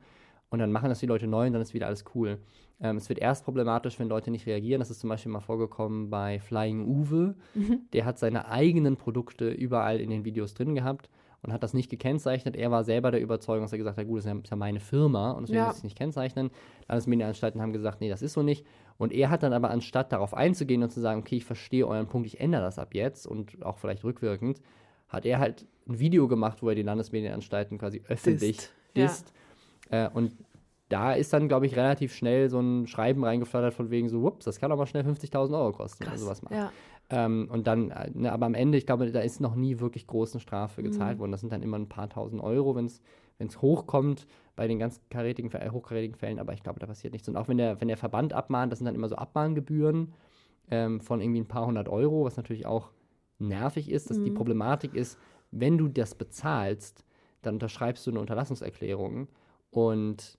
Und dann machen das die Leute neu und dann ist wieder alles cool. Ähm, es wird erst problematisch, wenn Leute nicht reagieren. Das ist zum Beispiel mal vorgekommen bei Flying Uwe. Der hat seine eigenen Produkte überall in den Videos drin gehabt und hat das nicht gekennzeichnet. Er war selber der Überzeugung, dass er gesagt hat, gut, das ist ja, meine Firma und deswegen Ja. muss ich es nicht kennzeichnen. Landesmedienanstalten haben gesagt, nee, das ist so nicht. Und er hat dann aber anstatt darauf einzugehen und zu sagen, okay, ich verstehe euren Punkt, ich ändere das ab jetzt und auch vielleicht rückwirkend, hat er halt ein Video gemacht, wo er die Landesmedienanstalten quasi öffentlich Disst. Ja. Äh, und da ist dann, glaube ich, relativ schnell so ein Schreiben reingeflattert von wegen so, whoops, das kann aber schnell 50.000 Euro kosten, wenn er sowas macht. Ja. Ähm, und dann, äh, ne, aber am Ende, ich glaube, da ist noch nie wirklich groß eine Strafe Mhm. gezahlt worden. Das sind dann immer ein paar tausend Euro, wenn es hochkommt bei den ganz karätigen, äh, hochkarätigen Fällen, aber ich glaube, da passiert nichts. Und auch wenn der, wenn der Verband abmahnt, das sind dann immer so Abmahngebühren ähm, von irgendwie ein paar hundert Euro, was natürlich auch nervig ist. Dass Die Mhm. Problematik ist, wenn du das bezahlst, dann unterschreibst du eine Unterlassungserklärung und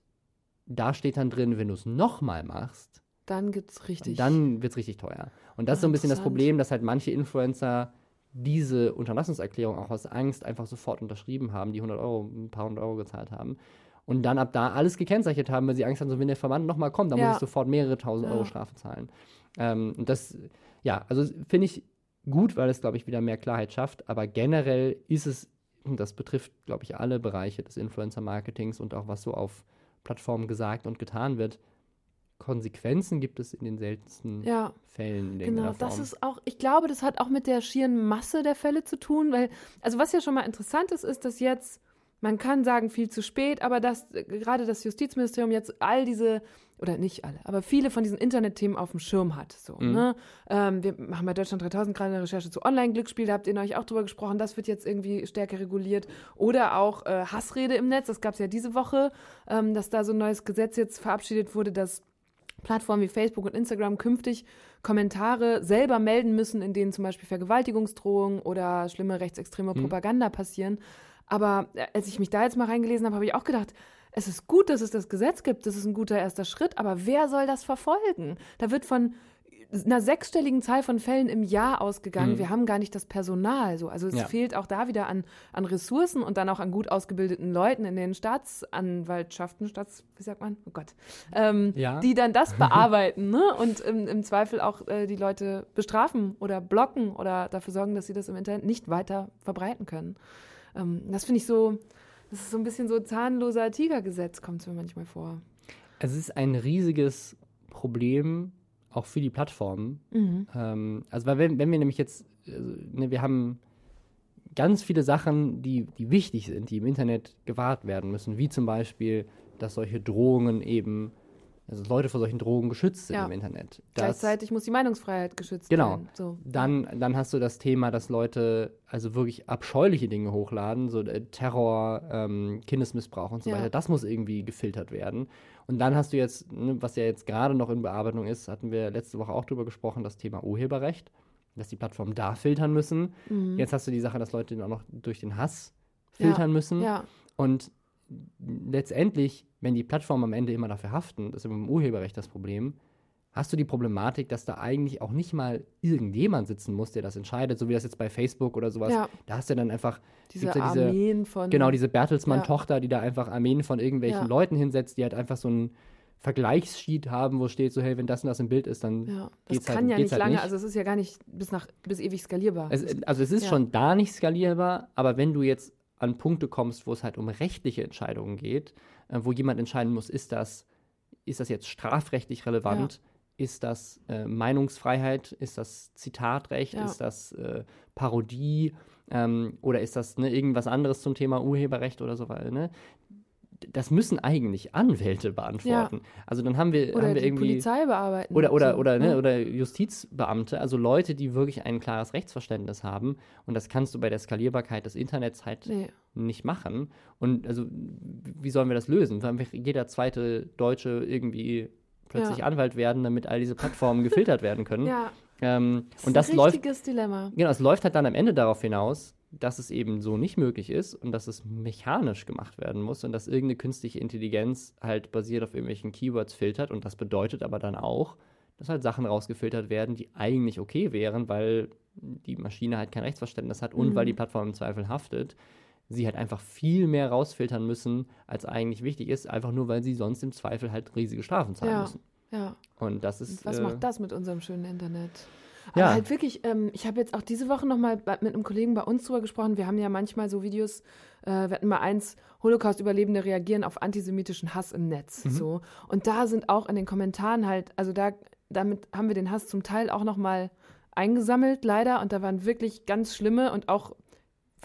da steht dann drin, wenn du es nochmal machst, Dann gibt's richtig. dann wird es richtig teuer. Und das ist so Ah, ein bisschen das. Problem, dass halt manche Influencer diese Unterlassungserklärung auch aus Angst einfach sofort unterschrieben haben, die 100 Euro, ein paar hundert Euro gezahlt haben. Und dann ab da alles gekennzeichnet haben, weil sie Angst haben, so wenn der Verband nochmal kommt, dann Ja. muss ich sofort mehrere tausend Euro Ja. Strafe zahlen. Ähm, und das, ja, also finde ich gut, weil es, glaube ich, wieder mehr Klarheit schafft. Aber generell ist es, und das betrifft, glaube ich, alle Bereiche des Influencer-Marketings und auch was so auf Plattformen gesagt und getan wird, Konsequenzen gibt es in den seltensten ja. Fällen in Genau, irgendeiner das Form. ist auch, ich glaube, das hat auch mit der schieren Masse der Fälle zu tun, weil, also was ja schon mal interessant ist, ist, dass jetzt, man kann sagen, viel zu spät, aber dass äh, gerade das Justizministerium jetzt all diese, oder nicht alle, aber viele von diesen Internetthemen auf dem Schirm hat. So, Mhm. ne? ähm, wir machen bei Deutschland 3000 gerade eine Recherche zu Online-Glücksspiel, da habt ihr neulich auch drüber gesprochen, das wird jetzt irgendwie stärker reguliert. Oder auch äh, Hassrede im Netz, das gab es ja diese Woche, ähm, dass da so ein neues Gesetz jetzt verabschiedet wurde, dass Plattformen wie Facebook und Instagram künftig Kommentare selber melden müssen, in denen zum Beispiel Vergewaltigungsdrohungen oder schlimme rechtsextreme Propaganda passieren. Aber äh, als ich mich da jetzt mal reingelesen habe, habe ich auch gedacht, es ist gut, dass es das Gesetz gibt, das ist ein guter erster Schritt, aber wer soll das verfolgen? Da wird von einer sechsstelligen Zahl von Fällen im Jahr ausgegangen. Wir haben gar nicht das Personal. So. Also es Ja. fehlt auch da wieder an, an Ressourcen und dann auch an gut ausgebildeten Leuten in den Staatsanwaltschaften, Staats, wie sagt man? Oh Gott. Ähm, Ja. Die dann das bearbeiten ne? und im, im Zweifel auch äh, die Leute bestrafen oder blocken oder dafür sorgen, dass sie das im Internet nicht weiter verbreiten können. Ähm, das finde ich so, das ist so ein bisschen so zahnloser Tigergesetz, kommt es mir manchmal vor. Es ist ein riesiges Problem, auch für die Plattformen. Mhm. Ähm, also, weil wenn, wenn wir nämlich jetzt, also, ne, wir haben ganz viele Sachen, die, die wichtig sind, die im Internet gewahrt werden müssen, wie zum Beispiel, dass solche Drohungen eben, also Leute vor solchen Drogen geschützt sind Ja. im Internet. Dass, Gleichzeitig muss die Meinungsfreiheit geschützt Genau. werden. So. Dann, dann hast du das Thema, dass Leute also wirklich abscheuliche Dinge hochladen, so äh, Terror, ähm, Kindesmissbrauch und so Ja. weiter. Das muss irgendwie gefiltert werden. Und dann hast du jetzt, ne, was ja jetzt gerade noch in Bearbeitung ist, hatten wir letzte Woche auch drüber gesprochen, das Thema Urheberrecht, dass die Plattformen da filtern müssen. Mhm. Jetzt hast du die Sache, dass Leute dann auch noch durch den Hass filtern müssen. Ja, Und letztendlich, wenn die Plattformen am Ende immer dafür haften, das ist immer im Urheberrecht das Problem, hast du die Problematik, dass da eigentlich auch nicht mal irgendjemand sitzen muss, der das entscheidet, so wie das jetzt bei Facebook oder sowas. Ja. Da hast du dann einfach diese ja diese, Armeen von. genau diese Bertelsmann-Tochter, die da einfach Armeen von irgendwelchen Ja. Leuten hinsetzt, die halt einfach so einen Vergleichssheet haben, wo steht so, hey, wenn das und das im Bild ist, dann Ja, das geht's halt- kann ja geht's nicht halt lange, nicht. also es ist ja gar nicht bis nach bis ewig skalierbar. Es, also es ist Ja. schon da nicht skalierbar, aber wenn du jetzt an Punkte kommst, wo es halt um rechtliche Entscheidungen geht, äh, wo jemand entscheiden muss, ist das, ist das jetzt strafrechtlich relevant? Ist das äh, Meinungsfreiheit? Ist das Zitatrecht? Ja. Ist das äh, Parodie? Ähm, oder ist das ne, irgendwas anderes zum Thema Urheberrecht oder so weiter? Ne? Das müssen eigentlich Anwälte beantworten. Also dann haben wir, Oder haben wir die irgendwie. Polizei bearbeiten. Oder, oder, so, oder, ne, oder Justizbeamte, also Leute, die wirklich ein klares Rechtsverständnis haben. Und das kannst du bei der Skalierbarkeit des Internets halt Nee. nicht machen. Und also, wie sollen wir das lösen? Wir jeder zweite Deutsche irgendwie plötzlich Ja. Anwalt werden, damit all diese Plattformen gefiltert werden können? Ja, Ähm, das und ist das ein läuft richtiges Dilemma. Genau, es läuft halt dann am Ende darauf hinaus, dass es eben so nicht möglich ist und dass es mechanisch gemacht werden muss und dass irgendeine künstliche Intelligenz halt basiert auf irgendwelchen Keywords filtert und das bedeutet aber dann auch, dass halt Sachen rausgefiltert werden, die eigentlich okay wären, weil die Maschine halt kein Rechtsverständnis hat und Mhm. weil die Plattform im Zweifel haftet. Sie halt einfach viel mehr rausfiltern müssen, als eigentlich wichtig ist, einfach nur, weil sie sonst im Zweifel halt riesige Strafen zahlen Ja. müssen. Ja. Und das ist. was äh, macht das mit unserem schönen Internet? Aber Ja. halt wirklich, ähm, ich habe jetzt auch diese Woche nochmal mit einem Kollegen bei uns drüber gesprochen. Wir haben ja manchmal so Videos, äh, wir hatten mal eins, Holocaust-Überlebende reagieren auf antisemitischen Hass im Netz. Mhm. So. Und da sind auch in den Kommentaren halt, also da, damit haben wir den Hass zum Teil auch nochmal eingesammelt, leider. Und da waren wirklich ganz schlimme und auch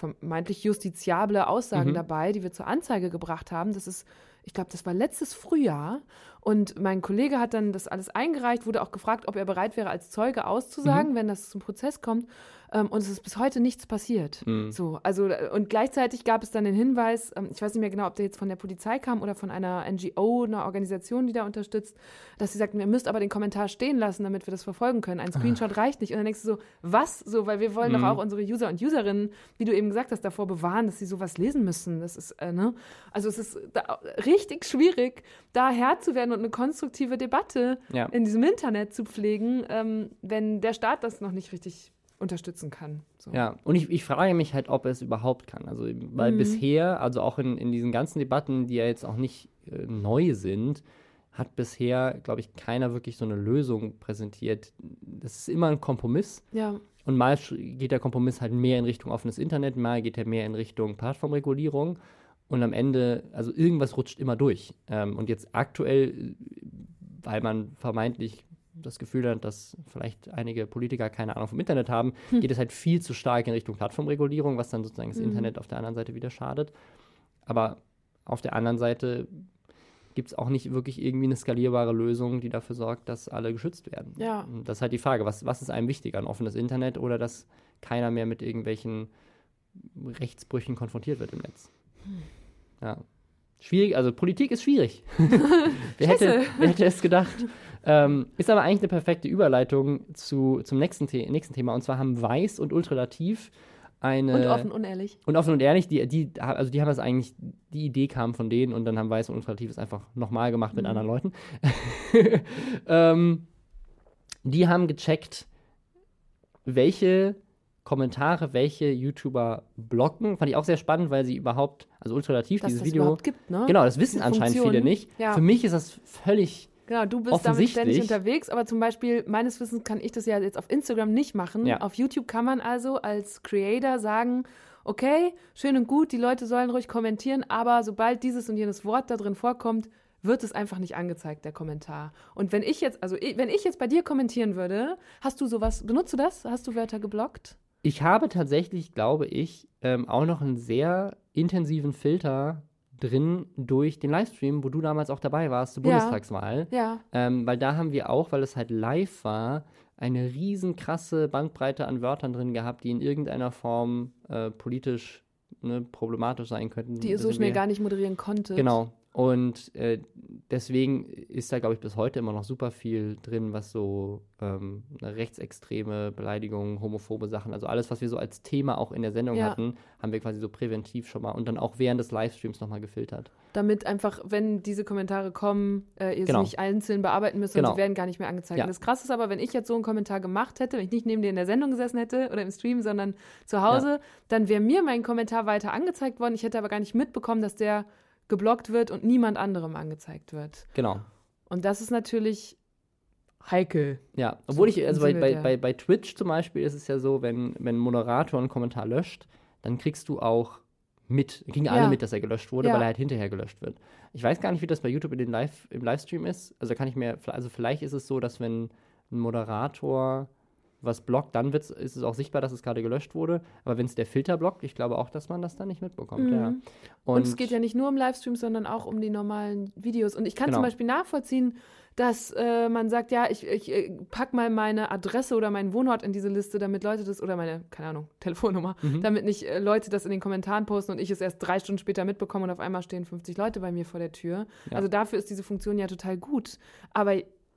vermeintlich justiziable Aussagen Mhm. dabei, die wir zur Anzeige gebracht haben. Das ist, ich glaube, das war letztes Frühjahr. Und mein Kollege hat dann das alles eingereicht, wurde auch gefragt, ob er bereit wäre, als Zeuge auszusagen, wenn das zum Prozess kommt. Ähm, und es ist bis heute nichts passiert. Mhm. So, also, äh, und gleichzeitig gab es dann den Hinweis, ähm, ich weiß nicht mehr genau, ob der jetzt von der Polizei kam oder von einer NGO, einer Organisation, die da unterstützt, dass sie sagten, ihr müsst aber den Kommentar stehen lassen, damit wir das verfolgen können. Ein Screenshot reicht nicht. Und dann denkst du so, was? So, weil wir wollen Mhm. doch auch unsere User und Userinnen, wie du eben gesagt hast, davor bewahren, dass sie sowas lesen müssen. Das ist, äh, ne? Also es ist da richtig schwierig, da Herr zu werden und eine konstruktive Debatte Ja. in diesem Internet zu pflegen, ähm, wenn der Staat das noch nicht richtig unterstützen kann. So. Ja, und ich, ich frage mich halt, ob er es überhaupt kann. Also, weil Mhm. bisher, also auch in, in diesen ganzen Debatten, die ja jetzt auch nicht äh, neu sind, hat bisher, glaube ich, keiner wirklich so eine Lösung präsentiert. Das ist immer ein Kompromiss. ja. Und mal geht der Kompromiss halt mehr in Richtung offenes Internet, mal geht er mehr in Richtung Plattformregulierung. Und am Ende, also irgendwas rutscht immer durch. Ähm, und jetzt aktuell, weil man vermeintlich das Gefühl hat, dass vielleicht einige Politiker keine Ahnung vom Internet haben, geht es halt viel zu stark in Richtung Plattformregulierung, was dann sozusagen das Mhm. Internet auf der anderen Seite wieder schadet. Aber auf der anderen Seite gibt es auch nicht wirklich irgendwie eine skalierbare Lösung, die dafür sorgt, dass alle geschützt werden. Ja. Und Das ist halt die Frage, was, was ist einem wichtiger, ein offenes Internet oder dass keiner mehr mit irgendwelchen Rechtsbrüchen konfrontiert wird im Netz? Ja. Schwierig, also Politik ist schwierig. wer, hätte, wer hätte es gedacht? Ähm, ist aber eigentlich eine perfekte Überleitung zu, zum nächsten, The nächsten Thema. Und zwar haben Weiß und Ultralativ eine. Und offen, unehrlich. Und offen und ehrlich, die, die, also die haben das eigentlich, die Idee kam von denen und dann haben Weiß und Ultralativ es einfach nochmal gemacht mit anderen Leuten. ähm, die haben gecheckt, welche Kommentare, welche YouTuber blocken. Fand ich auch sehr spannend, weil sie überhaupt, also Ultralativ, Dass dieses das Video. überhaupt gibt, ne? Genau, das wissen Diese anscheinend Funktion. viele nicht. Ja. Für mich ist das völlig. Genau, du bist damit ständig unterwegs, aber zum Beispiel, meines Wissens kann ich das ja jetzt auf Instagram nicht machen. Ja. Auf YouTube kann man also als Creator sagen, okay, schön und gut, die Leute sollen ruhig kommentieren, aber sobald dieses und jenes Wort da drin vorkommt, wird es einfach nicht angezeigt, der Kommentar. Und wenn ich jetzt, also wenn ich jetzt bei dir kommentieren würde, hast du sowas, benutzt du das? Hast du Wörter geblockt? Ich habe tatsächlich, glaube ich, ähm, auch noch einen sehr intensiven Filter drin durch den Livestream, wo du damals auch dabei warst zur Ja. Bundestagswahl. Ja. Ähm, weil da haben wir auch, weil es halt live war, eine riesen krasse Bandbreite an Wörtern drin gehabt, die in irgendeiner Form äh, politisch ne, problematisch sein könnten. Die ihr so sind schnell gar nicht moderieren konntet. Genau. Und äh, deswegen ist da, glaube ich, bis heute immer noch super viel drin, was so ähm, rechtsextreme Beleidigung, homophobe Sachen, also alles, was wir so als Thema auch in der Sendung Ja. hatten, haben wir quasi so präventiv schon mal und dann auch während des Livestreams nochmal gefiltert. Damit einfach, wenn diese Kommentare kommen, äh, ihr Genau. sie nicht einzeln bearbeiten müsst Genau. und sie werden gar nicht mehr angezeigt. Ja. Und das Krasse ist aber, wenn ich jetzt so einen Kommentar gemacht hätte, wenn ich nicht neben dir in der Sendung gesessen hätte oder im Stream, sondern zu Hause, dann wäre mir mein Kommentar weiter angezeigt worden. Ich hätte aber gar nicht mitbekommen, dass der geblockt wird und niemand anderem angezeigt wird. Genau. Und das ist natürlich heikel. Ja, obwohl ich, also bei, bei, bei, bei Twitch zum Beispiel ist es ja so, wenn, wenn ein Moderator einen Kommentar löscht, dann kriegst du auch mit, kriegen alle Ja. mit, dass er gelöscht wurde, Ja. weil er halt hinterher gelöscht wird. Ich weiß gar nicht, wie das bei YouTube in den Live, im Livestream ist. Also kann ich mir, also vielleicht ist es so, dass wenn ein Moderator was blockt, dann wird's, ist es auch sichtbar, dass es gerade gelöscht wurde. Aber wenn es der Filter blockt, ich glaube auch, dass man das dann nicht mitbekommt. Mhm. Ja. Und, es geht ja nicht nur um Livestreams, sondern auch um die normalen Videos. Und ich kann Genau. zum Beispiel nachvollziehen, dass äh, man sagt, ja, ich, ich äh, pack mal meine Adresse oder meinen Wohnort in diese Liste, damit Leute das, oder meine, keine Ahnung, Telefonnummer, Mhm. damit nicht äh, Leute das in den Kommentaren posten und ich es erst drei Stunden später mitbekomme und auf einmal stehen 50 Leute bei mir vor der Tür. Ja. Also dafür ist diese Funktion ja total gut. Aber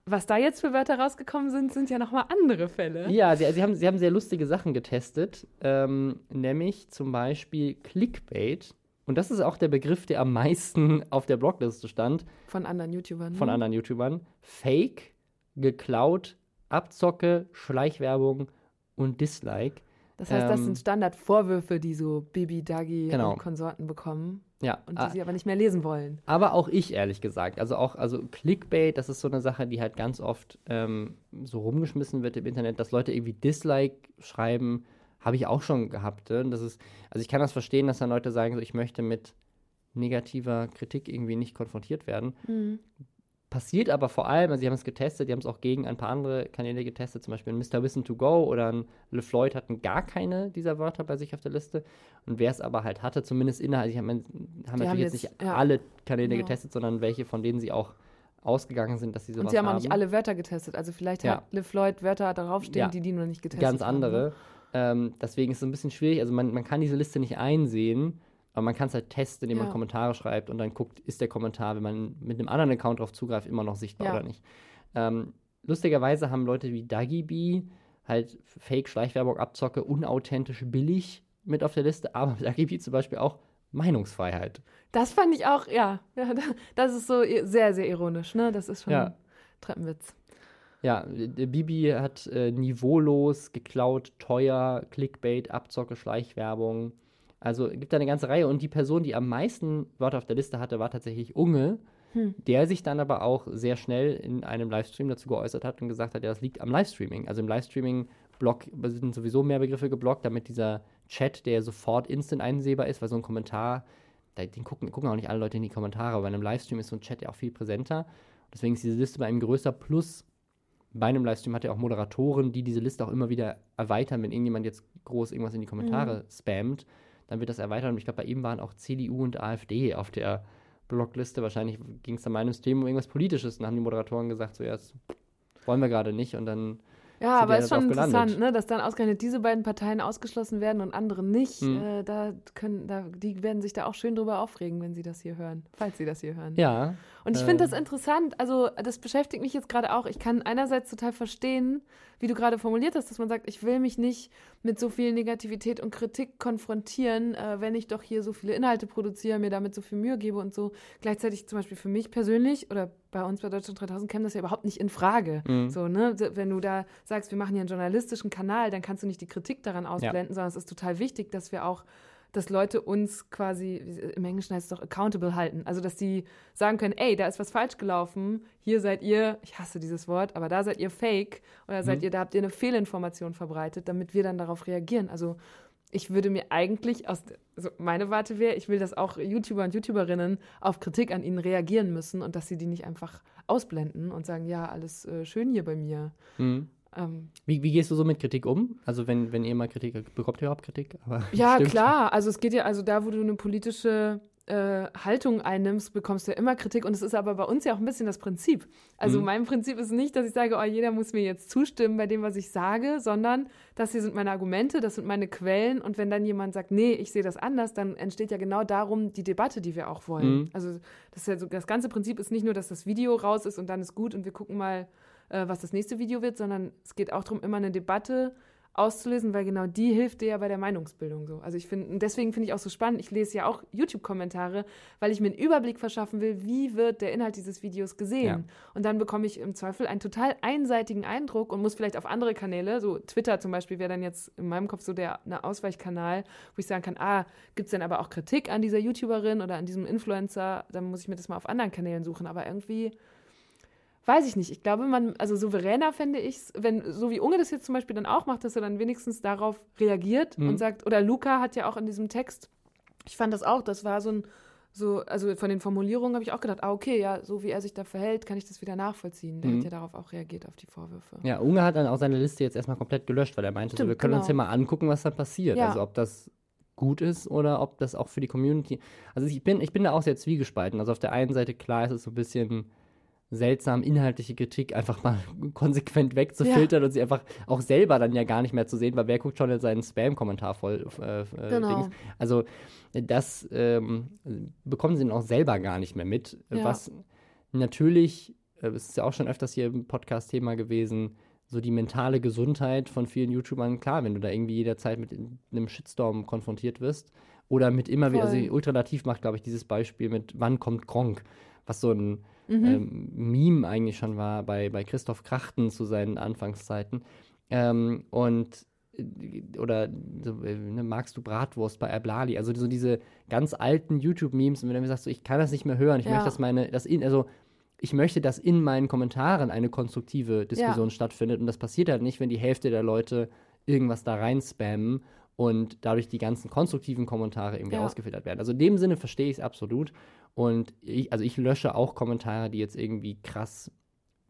was da jetzt für Wörter rausgekommen sind, sind ja nochmal andere Fälle. Ja, sie, sie, haben, sie haben sehr lustige Sachen getestet, ähm, nämlich zum Beispiel Clickbait. Und das ist auch der Begriff, der am meisten auf der Blogliste stand Von anderen YouTubern. von ne? anderen YouTubern. Fake, geklaut, Abzocke, Schleichwerbung und Dislike. Das heißt, das Ähm, sind Standardvorwürfe, die so Bibi, Dagi Genau. und Konsorten bekommen Ja, und die ah, sie aber nicht mehr lesen wollen. aber auch ich, ehrlich gesagt. Also auch, also Clickbait, das ist so eine Sache, die halt ganz oft ähm, so rumgeschmissen wird im Internet, dass Leute irgendwie Dislike schreiben, habe ich auch schon gehabt. Ne? Das ist, also ich kann das verstehen, dass dann Leute sagen, so, ich möchte mit negativer Kritik irgendwie nicht konfrontiert werden. Mhm. Passiert aber vor allem, also sie haben es getestet, die haben es auch gegen ein paar andere Kanäle getestet, zum Beispiel ein Mr. Wissen to Go oder ein LeFloid hatten gar keine dieser Wörter bei sich auf der Liste. Und wer es aber halt hatte, zumindest innerhalb, sie haben, haben natürlich haben jetzt nicht ja. alle Kanäle Genau. getestet, sondern welche, von denen sie auch ausgegangen sind, dass sie sowas Und sie haben auch haben. nicht alle Wörter getestet. Also vielleicht Ja. hat LeFloid Wörter darauf stehen, Ja. die die nur nicht getestet ganz haben. ne? andere. Ähm, deswegen ist es ein bisschen schwierig. Also man, man kann diese Liste nicht einsehen, aber man kann es halt testen, indem man Ja. Kommentare schreibt und dann guckt, ist der Kommentar, wenn man mit einem anderen Account drauf zugreift, immer noch sichtbar Ja. oder nicht. Ähm, lustigerweise haben Leute wie DagiBee halt Fake-Schleichwerbung, Abzocke, unauthentisch, billig mit auf der Liste, aber DagiBee zum Beispiel auch Meinungsfreiheit. Das fand ich auch, ja, ja, das ist so sehr, sehr ironisch, ne? Das ist schon Ja. ein Treppenwitz. Ja, Bibi hat äh, niveaulos, geklaut, teuer, Clickbait, Abzocke, Schleichwerbung. Also gibt da eine ganze Reihe. Und die Person, die am meisten Wörter auf der Liste hatte, war tatsächlich Unge, Hm. der sich dann aber auch sehr schnell in einem Livestream dazu geäußert hat und gesagt hat, ja, das liegt am Livestreaming. Also im Livestreaming-Blog sind sowieso mehr Begriffe geblockt, damit dieser Chat, der sofort instant einsehbar ist, weil so ein Kommentar, da, den gucken, gucken auch nicht alle Leute in die Kommentare, aber bei einem Livestream ist so ein Chat ja auch viel präsenter. Deswegen ist diese Liste bei ihm größer. Plus bei einem Livestream hat er auch Moderatoren, die diese Liste auch immer wieder erweitern, wenn irgendjemand jetzt groß irgendwas in die Kommentare spammt, dann wird das erweitert. Und ich glaube, bei ihm waren auch CDU und AfD auf der Blogliste. Wahrscheinlich ging es dann meinem Stream um irgendwas Politisches. Und dann haben die Moderatoren gesagt, so ja, das wollen wir gerade nicht. Und dann Ja, aber ist schon interessant, ne, dass dann ausgerechnet diese beiden Parteien ausgeschlossen werden und andere nicht. Hm. Äh, da können, da, die werden sich da auch schön drüber aufregen, wenn sie das hier hören, falls sie das hier hören. Ja, Und ich finde Ähm. das interessant, also das beschäftigt mich jetzt gerade auch. Ich kann einerseits total verstehen, wie du gerade formuliert hast, dass man sagt, ich will mich nicht mit so viel Negativität und Kritik konfrontieren, äh, wenn ich doch hier so viele Inhalte produziere, mir damit so viel Mühe gebe und so. Gleichzeitig zum Beispiel für mich persönlich oder bei uns bei Deutschland 3000 käme das ja überhaupt nicht in Frage. Mhm. So, ne? Wenn du da sagst, wir machen hier einen journalistischen Kanal, dann kannst du nicht die Kritik daran ausblenden, sondern es ist total wichtig, dass wir auch dass Leute uns quasi, im Englischen heißt es doch accountable halten. Also, dass die sagen können, ey, da ist was falsch gelaufen, hier seid ihr, ich hasse dieses Wort, aber da seid ihr fake oder seid ihr, da habt ihr eine Fehlinformation verbreitet, damit wir dann darauf reagieren. Also, ich würde mir eigentlich aus, also meine Warte wäre, ich will, dass auch YouTuber und YouTuberinnen auf Kritik an ihnen reagieren müssen und dass sie die nicht einfach ausblenden und sagen, ja, alles äh, schön hier bei mir. Mhm. Ähm, Wie, wie gehst du so mit Kritik um? Also wenn, wenn ihr mal Kritik, bekommt ihr überhaupt Kritik? Aber Ja, stimmt. klar. Also es geht ja, also da, wo du eine politische äh, Haltung einnimmst, bekommst du ja immer Kritik. Und es ist aber bei uns ja auch ein bisschen das Prinzip. Also Mhm. mein Prinzip ist nicht, dass ich sage, oh, jeder muss mir jetzt zustimmen bei dem, was ich sage, sondern das hier sind meine Argumente, das sind meine Quellen. Und wenn dann jemand sagt, nee, ich sehe das anders, dann entsteht ja genau darum die Debatte, die wir auch wollen. Mhm. Also das, ist ja so, das ganze Prinzip ist nicht nur, dass das Video raus ist und dann ist gut und wir gucken mal, äh, was das nächste Video wird, sondern es geht auch darum, immer eine Debatte auszulösen, weil genau die hilft dir ja bei der Meinungsbildung so. Also ich finde, deswegen finde ich auch so spannend, ich lese ja auch YouTube-Kommentare, weil ich mir einen Überblick verschaffen will, wie wird der Inhalt dieses Videos gesehen. Ja. Und dann bekomme ich im Zweifel einen total einseitigen Eindruck und muss vielleicht auf andere Kanäle, so Twitter zum Beispiel wäre dann jetzt in meinem Kopf so der eine Ausweichkanal, wo ich sagen kann, ah, gibt es denn aber auch Kritik an dieser YouTuberin oder an diesem Influencer, dann muss ich mir das mal auf anderen Kanälen suchen. Aber irgendwie Weiß ich nicht. Ich glaube, man, also souveräner fände ich es, wenn, so wie Unge das jetzt zum Beispiel dann auch macht, dass er dann wenigstens darauf reagiert Mhm. und sagt, oder Luca hat ja auch in diesem Text Ich fand das auch, das war so ein, so, also von den Formulierungen habe ich auch gedacht, ah, okay, ja, so wie er sich da verhält, kann ich das wieder nachvollziehen. Der Mhm. hat ja darauf auch reagiert, auf die Vorwürfe. Ja, Unge hat dann auch seine Liste jetzt erstmal komplett gelöscht, weil er meinte, so, Stimmt, wir können uns ja genau. mal angucken, was da passiert. Ja. Also ob das gut ist oder ob das auch für die Community. Also ich bin, ich bin da auch sehr zwiegespalten. Also auf der einen Seite, klar, ist es so ein bisschen seltsam, inhaltliche Kritik einfach mal konsequent wegzufiltern und sie einfach auch selber dann ja gar nicht mehr zu sehen, weil wer guckt schon in seinen Spam-Kommentar voll äh, äh, Genau. Dings. Also das ähm, bekommen sie dann auch selber gar nicht mehr mit, Ja. was natürlich, äh, es ist ja auch schon öfters hier im Podcast Thema gewesen, so die mentale Gesundheit von vielen YouTubern, klar, wenn du da irgendwie jederzeit mit einem Shitstorm konfrontiert wirst oder mit immer wieder, also ultralativ macht, glaube ich, dieses Beispiel mit wann kommt Gronk, was so ein Mhm. ähm, Meme eigentlich schon war bei, bei Christoph Krachten zu seinen Anfangszeiten. Ähm, und äh, oder so, äh, ne, magst du Bratwurst bei Ablali? Also so diese ganz alten YouTube-Memes, und wenn du mir sagst, so, ich kann das nicht mehr hören, ich Ja. möchte, dass meine, das in, also ich möchte, dass in meinen Kommentaren eine konstruktive Diskussion stattfindet. Und das passiert halt nicht, wenn die Hälfte der Leute irgendwas da rein spammen und dadurch die ganzen konstruktiven Kommentare irgendwie Ja. ausgefiltert werden. Also in dem Sinne verstehe ich es absolut. Und ich, also ich lösche auch Kommentare, die jetzt irgendwie krass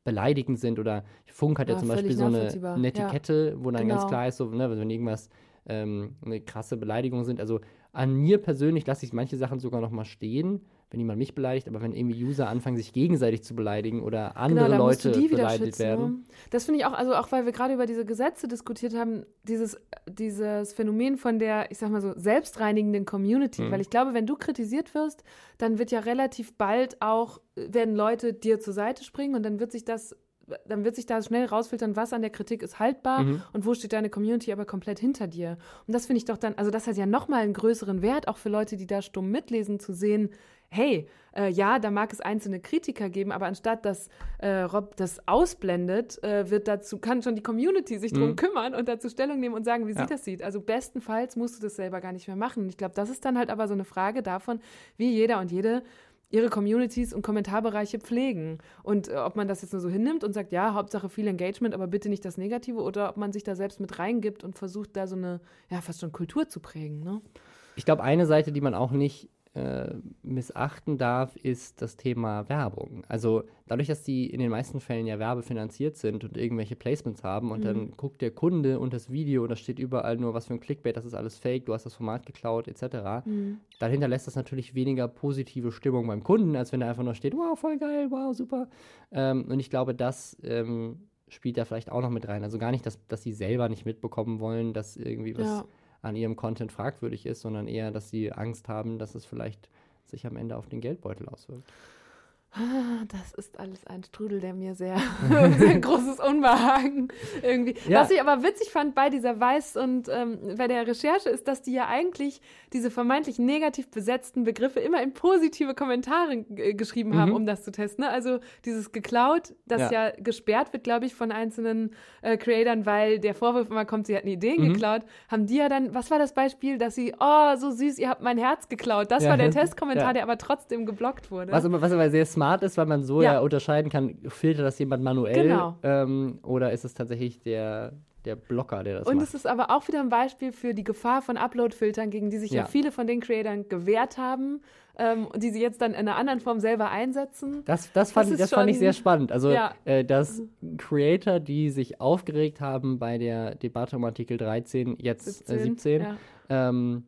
beleidigend sind oder Funk hat ja, Ja, zum Beispiel so eine. Netiquette, wo dann ganz Genau. klar ist, so, ne, wenn irgendwas ähm, eine krasse Beleidigung sind. Also an mir persönlich lasse ich manche Sachen sogar noch mal stehen, wenn jemand mich beleidigt, aber wenn irgendwie User anfangen, sich gegenseitig zu beleidigen oder andere Genau, musst du Leute beleidigt schützen, werden. ne? Das finde ich auch, also auch weil wir gerade über diese Gesetze diskutiert haben, dieses, dieses Phänomen von der, ich sag mal so, selbstreinigenden Community. Mhm. Weil ich glaube, wenn du kritisiert wirst, dann wird ja relativ bald auch, werden Leute dir zur Seite springen und dann wird sich das, dann wird sich da schnell rausfiltern, was an der Kritik ist haltbar Mhm. und wo steht deine Community aber komplett hinter dir. Und das finde ich doch dann, also das hat ja nochmal einen größeren Wert, auch für Leute, die da stumm mitlesen, zu sehen, hey, äh, ja, da mag es einzelne Kritiker geben, aber anstatt dass äh, Rob das ausblendet, äh, wird dazu, kann schon die Community sich drum Mhm. kümmern und dazu Stellung nehmen und sagen, wie Ja. sie das sieht. Also bestenfalls musst du das selber gar nicht mehr machen. Und ich glaube, das ist dann halt aber so eine Frage davon, wie jeder und jede ihre Communities und Kommentarbereiche pflegen. Und äh, ob man das jetzt nur so hinnimmt und sagt, ja, Hauptsache viel Engagement, aber bitte nicht das Negative, oder ob man sich da selbst mit reingibt und versucht, da so eine, ja, fast schon Kultur zu prägen. Ne? Ich glaube, eine Seite, die man auch nicht äh, missachten darf, ist das Thema Werbung. Also dadurch, dass die in den meisten Fällen ja werbefinanziert sind und irgendwelche Placements haben und dann guckt der Kunde und das Video und da steht überall nur, was für ein Clickbait, das ist alles fake, du hast das Format geklaut, etc. Dann hinterlässt das natürlich weniger positive Stimmung beim Kunden, als wenn da einfach nur steht, wow, voll geil, wow, super. Ähm, und ich glaube, das ähm, spielt da vielleicht auch noch mit rein. Also gar nicht, dass, dass sie selber nicht mitbekommen wollen, dass irgendwie was Ja. An ihrem Content fragwürdig ist, sondern eher, dass sie Angst haben, dass es vielleicht sich am Ende auf den Geldbeutel auswirkt. Ah, Das ist alles ein Strudel, der mir sehr, sehr großes Unbehagen irgendwie. Ja. Was ich aber witzig fand bei dieser Weiß- und ähm, bei der Recherche ist, dass die ja eigentlich diese vermeintlich negativ besetzten Begriffe immer in positive Kommentare äh, geschrieben haben, Mhm. um das zu testen. Ne? Also dieses geklaut, das ja, Ja. gesperrt wird, glaube ich, von einzelnen äh, Creatoren, weil der Vorwurf immer kommt, sie hätten Ideen Mhm. geklaut, haben die ja dann, was war das Beispiel, dass sie, oh, so süß, ihr habt mein Herz geklaut. Das Ja, war der Testkommentar, der aber trotzdem geblockt wurde. Was aber, was aber sehr smart ist, weil man so Ja. ja, unterscheiden kann, filtert das jemand manuell Genau. ähm, oder ist es tatsächlich der, der Blocker, der das Und macht. es ist aber auch wieder ein Beispiel für die Gefahr von Upload-Filtern, gegen die sich ja. Ja. viele von den Creatoren gewehrt haben ähm, und die sie jetzt dann in einer anderen Form selber einsetzen. Das, das, fand, Das das, fand ich sehr spannend. Also, Ja. äh, dass Creator, die sich aufgeregt haben bei der Debatte um Artikel 13, jetzt 17, äh, 17 Ja. ähm,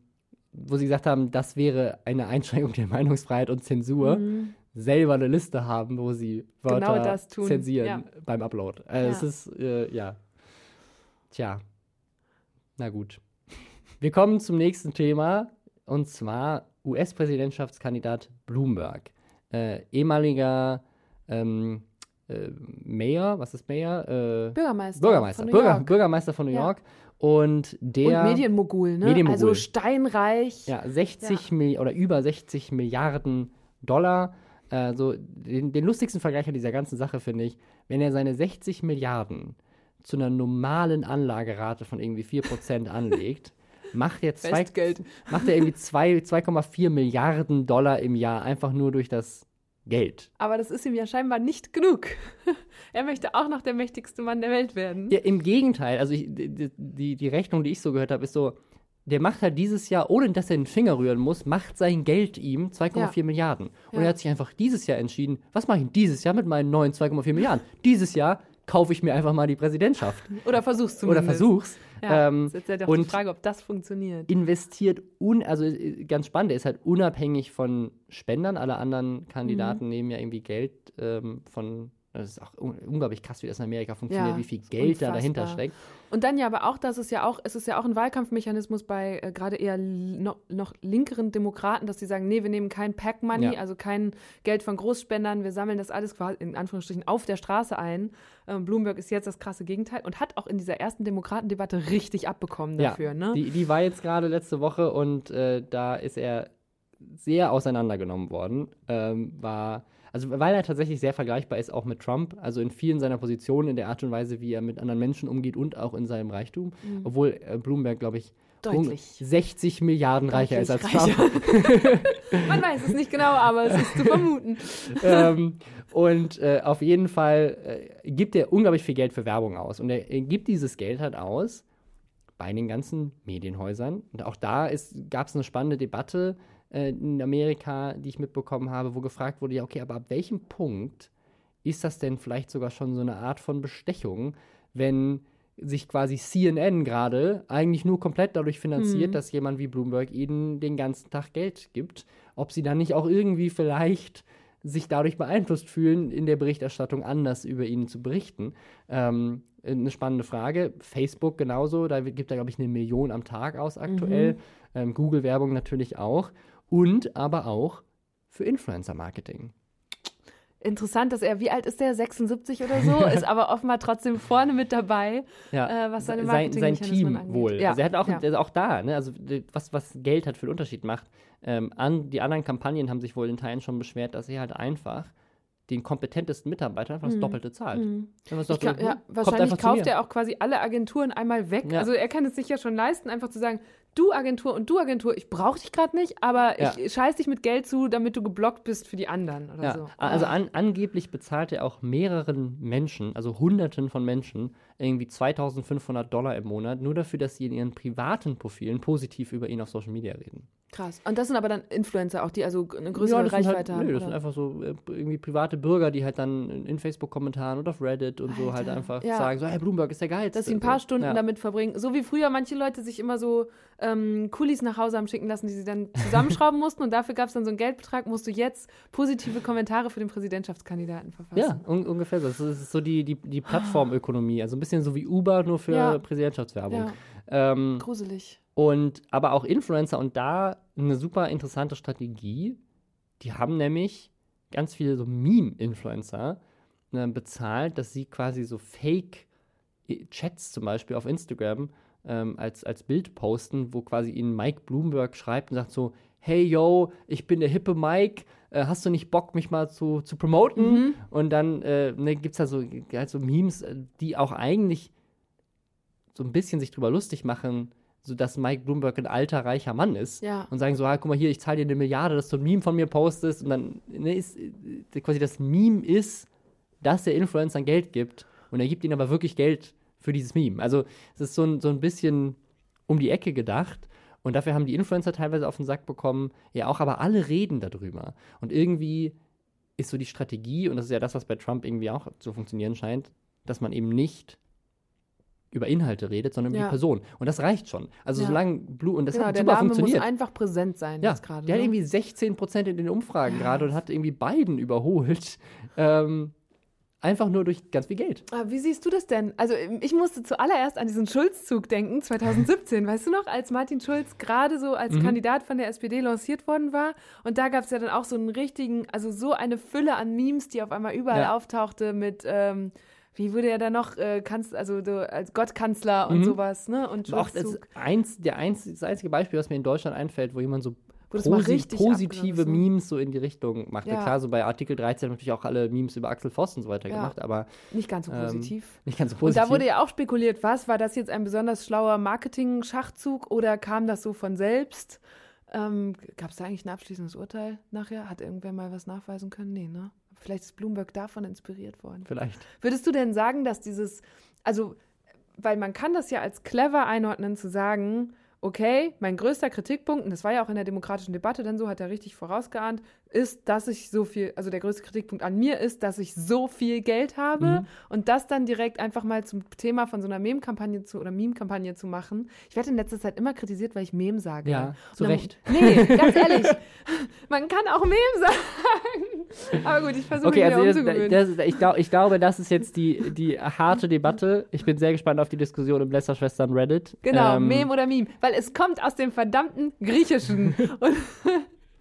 wo sie gesagt haben, das wäre eine Einschränkung der Meinungsfreiheit und Zensur, Mhm. Selber eine Liste haben, wo sie Wörter Genau das tun, zensieren ja. beim Upload. Äh, Es Ja. ist, äh, ja. Tja. Na gut. Wir kommen zum nächsten Thema und zwar US-Präsidentschaftskandidat Bloomberg. Äh, ehemaliger ähm, äh, Mayor, was ist Mayor? Äh, Bürgermeister. Bürgermeister, von New Bürger, York. Bürgermeister von New Ja. York. Und der. Und Medienmogul, ne? Medienmogul. Also steinreich. Ja, 60 Milli oder über 60 Milliarden Dollar. Äh, so den, den lustigsten Vergleich an dieser ganzen Sache finde ich, wenn er seine 60 Milliarden zu einer normalen Anlagerate von irgendwie 4% anlegt, macht er, zwei, macht er irgendwie zwei- 2,4 Milliarden Dollar im Jahr einfach nur durch das Geld. Aber das ist ihm ja scheinbar nicht genug. er möchte auch noch der mächtigste Mann der Welt werden. Ja, im Gegenteil, also ich, die, die Rechnung, die ich so gehört habe, ist so, der macht halt dieses Jahr, ohne dass er den Finger rühren muss, macht sein Geld ihm 2,4 Ja. Milliarden. Und Ja. er hat sich einfach dieses Jahr entschieden, was mache ich dieses Jahr mit meinen neuen 2,4 Milliarden? Dieses Jahr kaufe ich mir einfach mal die Präsidentschaft. Oder versuch's Oder zumindest. versuch's. Ja, Ähm, das ist jetzt ja doch die und Frage, ob das funktioniert. investiert, un, also äh, ganz spannend, er ist halt unabhängig von Spendern. Alle anderen Mhm. Kandidaten nehmen ja irgendwie Geld ähm, von, das ist auch un unglaublich krass, wie das in Amerika funktioniert, Ja, wie viel Geld da dahinter unfassbar. steckt. Und dann ja aber auch, dass es ja auch, es ist ja auch ein Wahlkampfmechanismus bei äh, gerade eher noch, noch linkeren Demokraten, dass sie sagen, nee, wir nehmen kein Pack-Money, Ja. also kein Geld von Großspendern, wir sammeln das alles quasi in Anführungsstrichen auf der Straße ein. Ähm, Bloomberg ist jetzt das krasse Gegenteil und hat auch in dieser ersten Demokratendebatte richtig abbekommen dafür, ja, ne? die, die war jetzt gerade letzte Woche und äh, da ist er sehr auseinandergenommen worden. Ähm, war, also weil er tatsächlich sehr vergleichbar ist auch mit Trump, also in vielen seiner Positionen, in der Art und Weise, wie er mit anderen Menschen umgeht und auch in seinem Reichtum. Obwohl äh, Bloomberg, glaube ich, Mhm. Deutlich. um 60 Milliarden reicher ist als Deutlich Trump. Man weiß es nicht genau, aber es ist zu vermuten. ähm, und äh, auf jeden Fall äh, gibt er unglaublich viel Geld für Werbung aus. Und er, er gibt dieses Geld halt aus bei den ganzen Medienhäusern. Und auch da gab es eine spannende Debatte äh, in Amerika, die ich mitbekommen habe, wo gefragt wurde, ja, okay, aber ab welchem Punkt ist das denn vielleicht sogar schon so eine Art von Bestechung, wenn sich quasi CNN gerade eigentlich nur komplett dadurch finanziert, dass jemand wie Bloomberg ihnen den ganzen Tag Geld gibt, ob sie dann nicht auch irgendwie vielleicht sich dadurch beeinflusst fühlen, in der Berichterstattung anders über ihn zu berichten. Ähm, eine spannende Frage. Facebook genauso, da gibt er, glaube ich, eine Million am Tag aus aktuell. Ähm, Google-Werbung natürlich auch. Und aber auch für Influencer-Marketing. Interessant, dass er, wie alt ist der? 76 oder so, ist aber offenbar trotzdem vorne mit dabei. Ja, Äh, was seine sein, sein Marketingmechanismen Team angeht. wohl. Ja, Also er hat auch, ja. auch da, ne, also was, was Geld halt für den Unterschied macht. Ähm, an, die anderen Kampagnen haben sich wohl in Teilen schon beschwert, dass er halt einfach den kompetentesten Mitarbeiter einfach das Doppelte zahlt. Ich sagt, glaub, ja, hm, wahrscheinlich kauft er auch quasi alle Agenturen einmal weg. Ja. Also er kann es sich ja schon leisten, einfach zu sagen, du Agentur und du Agentur, ich brauche dich gerade nicht, aber Ja. ich scheiß dich mit Geld zu, damit du geblockt bist für die anderen oder Ja, so. also Ah. an, angeblich bezahlt er auch mehreren Menschen, also Hunderten von Menschen, irgendwie 2500 Dollar im Monat, nur dafür, dass sie in ihren privaten Profilen positiv über ihn auf Social Media reden. Krass. Und das sind aber dann Influencer auch, die also eine größere das sind Reichweite halt, haben. Nö, das oder? sind einfach so äh, irgendwie private Bürger, die halt dann in, Facebook-Kommentaren und auf Reddit und so halt Alter, einfach ja. sagen, so, hey, Bloomberg ist der geilste. dass sie ein paar Stunden ja. damit verbringen. So wie früher manche Leute sich immer so ähm, Kulis nach Hause haben schicken lassen, die sie dann zusammenschrauben mussten. Und dafür gab es dann so einen Geldbetrag, musst du jetzt positive Kommentare für den Präsidentschaftskandidaten verfassen. Ja, un ungefähr so. Das ist so die, die, die Plattformökonomie. Also ein bisschen so wie Uber, nur für Ja. Präsidentschaftswerbung. Ja. Ähm, Gruselig. Und aber auch Influencer und da eine super interessante Strategie. Die haben nämlich ganz viele so Meme-Influencer äh, bezahlt, dass sie quasi so Fake-Chats zum Beispiel auf Instagram ähm, als, als Bild posten, wo quasi ihnen Mike Bloomberg schreibt und sagt so, hey yo, ich bin der hippe Mike, äh, hast du nicht Bock, mich mal zu, zu promoten? Und dann äh, ne, gibt es da so, halt so Memes, äh, die auch eigentlich so ein bisschen sich drüber lustig machen, so dass Mike Bloomberg ein alter, reicher Mann ist. Ja. Und sagen so, ah, guck mal hier, ich zahle dir eine Milliarde, dass du ein Meme von mir postest. Und dann ne, ist äh, quasi das Meme ist, dass der Influencer Geld gibt. Und er gibt ihnen aber wirklich Geld für dieses Meme. Also es ist so ein, so ein bisschen um die Ecke gedacht. Und dafür haben die Influencer teilweise auf den Sack bekommen. Ja, auch, aber alle reden darüber. Und irgendwie ist so die Strategie, und das ist ja das, was bei Trump irgendwie auch zu funktionieren scheint, dass man eben nicht über Inhalte redet, sondern über Ja. die Person. Und das reicht schon. Also Ja. solange Blue, und das genau, hat der super Name muss funktioniert. einfach präsent sein Ja, jetzt gerade. der hat ne? irgendwie 16 Prozent in den Umfragen gerade und hat irgendwie Biden überholt. Ähm, einfach nur durch ganz viel Geld. Aber wie siehst du das denn? Also ich musste zuallererst an diesen Schulz-Zug denken, 2017, weißt du noch, als Martin Schulz gerade so als Kandidat von der SPD lanciert worden war. Und da gab es ja dann auch so einen richtigen, also so eine Fülle an Memes, die auf einmal überall auftauchte mit, ähm, wie wurde er da noch, äh, Kanz also so als Gottkanzler und sowas, ne? Und Auch das eins, der eins, das einzige Beispiel, was mir in Deutschland einfällt, wo jemand so posi richtig positive ne? Memes so in die Richtung macht. Ja. Klar, so bei Artikel 13 haben natürlich auch alle Memes über Axel Voss und so weiter Ja. gemacht, aber Nicht ganz so ähm, positiv. nicht ganz so Und positiv. da wurde ja auch spekuliert, was war das jetzt ein besonders schlauer Marketing-Schachzug oder kam das so von selbst? Ähm, Gab es da eigentlich ein abschließendes Urteil nachher? Hat irgendwer mal was nachweisen können? Nee, ne? Vielleicht ist Bloomberg davon inspiriert worden. Vielleicht. Würdest du denn sagen, dass dieses, also, weil man kann das ja als clever einordnen, zu sagen, okay, mein größter Kritikpunkt, und das war ja auch in der demokratischen Debatte dann so, hat er richtig vorausgeahnt, ist, dass ich so viel, also der größte Kritikpunkt an mir ist, dass ich so viel Geld habe Mhm. und das dann direkt einfach mal zum Thema von so einer Meme-Kampagne zu oder Meme-Kampagne zu machen. Ich werde in letzter Zeit immer kritisiert, weil ich Meme sage. Ja, zu dann- Recht. Nee, ganz ehrlich, man kann auch Meme sagen. Aber gut, ich versuche Okay, also umzugewöhnen. das, das, ich, glaub, ich glaube, das ist jetzt die, die harte Debatte. Ich bin sehr gespannt auf die Diskussion im Lästerschwestern Reddit. Genau, Ähm, Mem oder Meme. Weil es kommt aus dem verdammten Griechischen. Und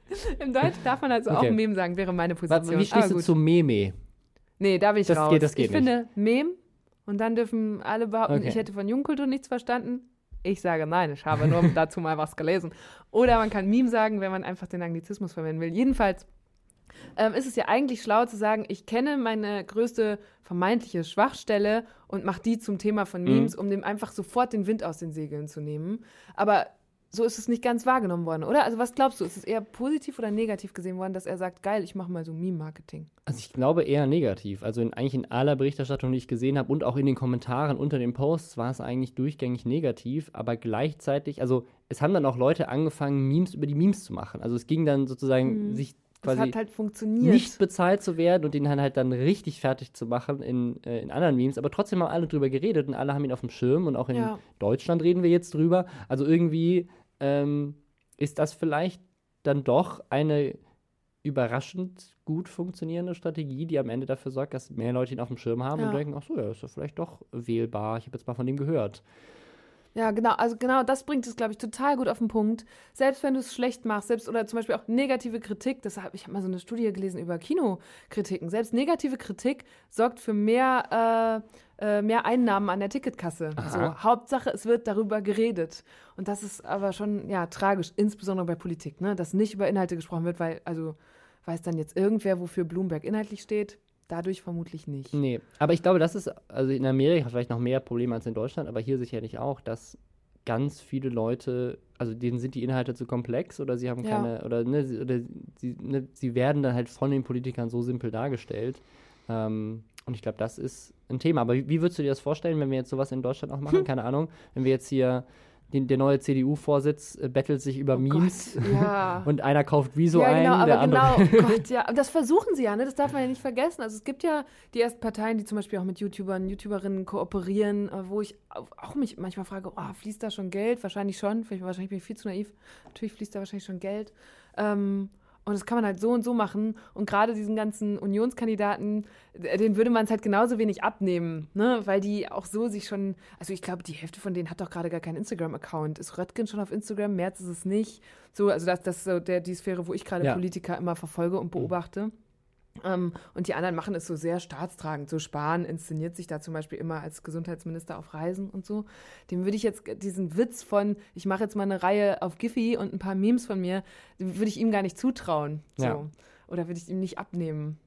im Deutsch darf man also Okay. auch Mem sagen, wäre meine Position. Wie stehst Aber du zu Meme? Nee, da bin ich Das raus. geht- das geht ich finde Mem und dann dürfen alle behaupten, Okay. ich hätte von Jugendkultur nichts verstanden. Ich sage nein, ich habe nur dazu mal was gelesen. Oder man kann Meme sagen, wenn man einfach den Anglizismus verwenden will. Jedenfalls ähm, ist es ja eigentlich schlau zu sagen, ich kenne meine größte vermeintliche Schwachstelle und mache die zum Thema von Memes, um dem einfach sofort den Wind aus den Segeln zu nehmen. Aber so ist es nicht ganz wahrgenommen worden, oder? Also was glaubst du, ist es eher positiv oder negativ gesehen worden, dass er sagt, geil, ich mache mal so Meme-Marketing? Also ich glaube eher negativ. Also in, eigentlich in aller Berichterstattung, die ich gesehen habe und auch in den Kommentaren unter den Posts war es eigentlich durchgängig negativ, aber gleichzeitig, also es haben dann auch Leute angefangen, Memes über die Memes zu machen. Also es ging dann sozusagen sich Das quasi hat halt funktioniert. nicht bezahlt zu werden und den dann halt dann richtig fertig zu machen in, äh, in anderen Memes. Aber trotzdem haben alle drüber geredet und alle haben ihn auf dem Schirm und auch in Ja. Deutschland reden wir jetzt drüber. Also irgendwie ähm, ist das vielleicht dann doch eine überraschend gut funktionierende Strategie, die am Ende dafür sorgt, dass mehr Leute ihn auf dem Schirm haben Ja. und denken, ach so, ja, ist ja vielleicht doch wählbar. Ich habe jetzt mal von dem gehört. Ja, genau. Also genau das bringt es, glaube ich, total gut auf den Punkt. Selbst wenn du es schlecht machst, selbst oder zum Beispiel auch negative Kritik, das hab, ich habe mal so eine Studie gelesen über Kinokritiken. Selbst negative Kritik sorgt für mehr, äh, äh, mehr Einnahmen an der Ticketkasse. So. Hauptsache, es wird darüber geredet. Und das ist aber schon ja tragisch, insbesondere bei Politik, ne? dass nicht über Inhalte gesprochen wird, weil also weiß dann jetzt irgendwer, wofür Bloomberg inhaltlich steht. Dadurch vermutlich nicht. Nee, aber ich glaube, das ist, also in Amerika vielleicht noch mehr Probleme als in Deutschland, aber hier sicherlich auch, dass ganz viele Leute, also denen sind die Inhalte zu komplex oder sie haben Ja. keine, oder, ne, sie, oder sie, ne, sie werden dann halt von den Politikern so simpel dargestellt. Ähm, und ich glaube, das ist ein Thema. Aber wie, wie würdest du dir das vorstellen, wenn wir jetzt sowas in Deutschland auch machen? Keine Ahnung. Wenn wir jetzt hier, den, der neue CDU-Vorsitz äh, bettelt sich über Oh Memes Gott, ja. und einer kauft Rezo ja, ein, genau, der aber andere. genau, oh Gott, ja. Und das versuchen sie ja, ne? Das darf man ja nicht vergessen. Also es gibt ja die ersten Parteien, die zum Beispiel auch mit YouTubern, YouTuberinnen kooperieren, äh, wo ich au- auch mich manchmal frage, oh, fließt da schon Geld? Wahrscheinlich schon. Vielleicht, wahrscheinlich bin ich viel zu naiv. Natürlich fließt da wahrscheinlich schon Geld. Ähm, und das kann man halt so und so machen. Und gerade diesen ganzen Unionskandidaten, äh, denen würde man es halt genauso wenig abnehmen, ne? Weil die auch so sich schon, also ich glaube, die Hälfte von denen hat doch gerade gar keinen Instagram-Account. Ist Röttgen schon auf Instagram? Merz ist es nicht. So, also das, das ist so der, die Sphäre, wo ich gerade Ja. Politiker immer verfolge und beobachte. Ähm, und die anderen machen es so sehr staatstragend. So Spahn inszeniert sich da zum Beispiel immer als Gesundheitsminister auf Reisen und so. Dem würde ich jetzt diesen Witz von, ich mache jetzt mal eine Reihe auf Giphy und ein paar Memes von mir, würde ich ihm gar nicht zutrauen. So. Ja. Oder würde ich ihm nicht abnehmen.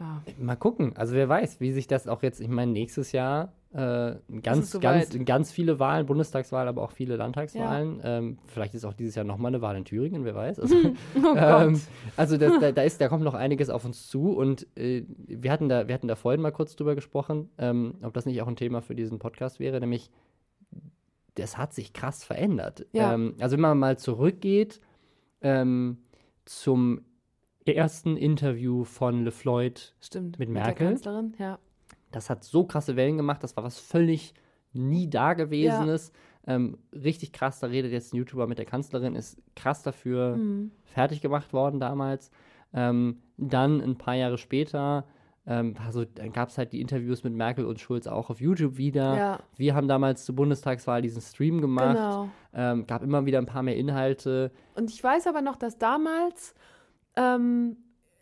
Ja. Mal gucken. Also wer weiß, wie sich das auch jetzt, ich meine, nächstes Jahr äh, ganz, ganz, ganz viele Wahlen, Bundestagswahlen, aber auch viele Landtagswahlen. Ähm, vielleicht ist auch dieses Jahr nochmal eine Wahl in Thüringen, wer weiß. Also, Oh ähm, also das, da, da, ist, da kommt noch einiges auf uns zu und äh, wir, hatten da, wir hatten da vorhin mal kurz drüber gesprochen, ähm, ob das nicht auch ein Thema für diesen Podcast wäre, nämlich das hat sich krass verändert. Ja. Ähm, also wenn man mal zurückgeht ähm, zum ersten Interview von LeFloid Stimmt. mit der Merkel? Kanzlerin, ja. Das hat so krasse Wellen gemacht, das war was völlig nie dagewesenes. Ähm, richtig krass, da redet jetzt ein YouTuber mit der Kanzlerin, ist krass dafür Mhm. fertig gemacht worden damals. Ähm, dann ein paar Jahre später, ähm, also, dann gab es halt die Interviews mit Merkel und Schulz auch auf YouTube wieder. Ja. Wir haben damals zur Bundestagswahl diesen Stream gemacht. Genau. Ähm, gab immer wieder ein paar mehr Inhalte. Und ich weiß aber noch, dass damals, ähm,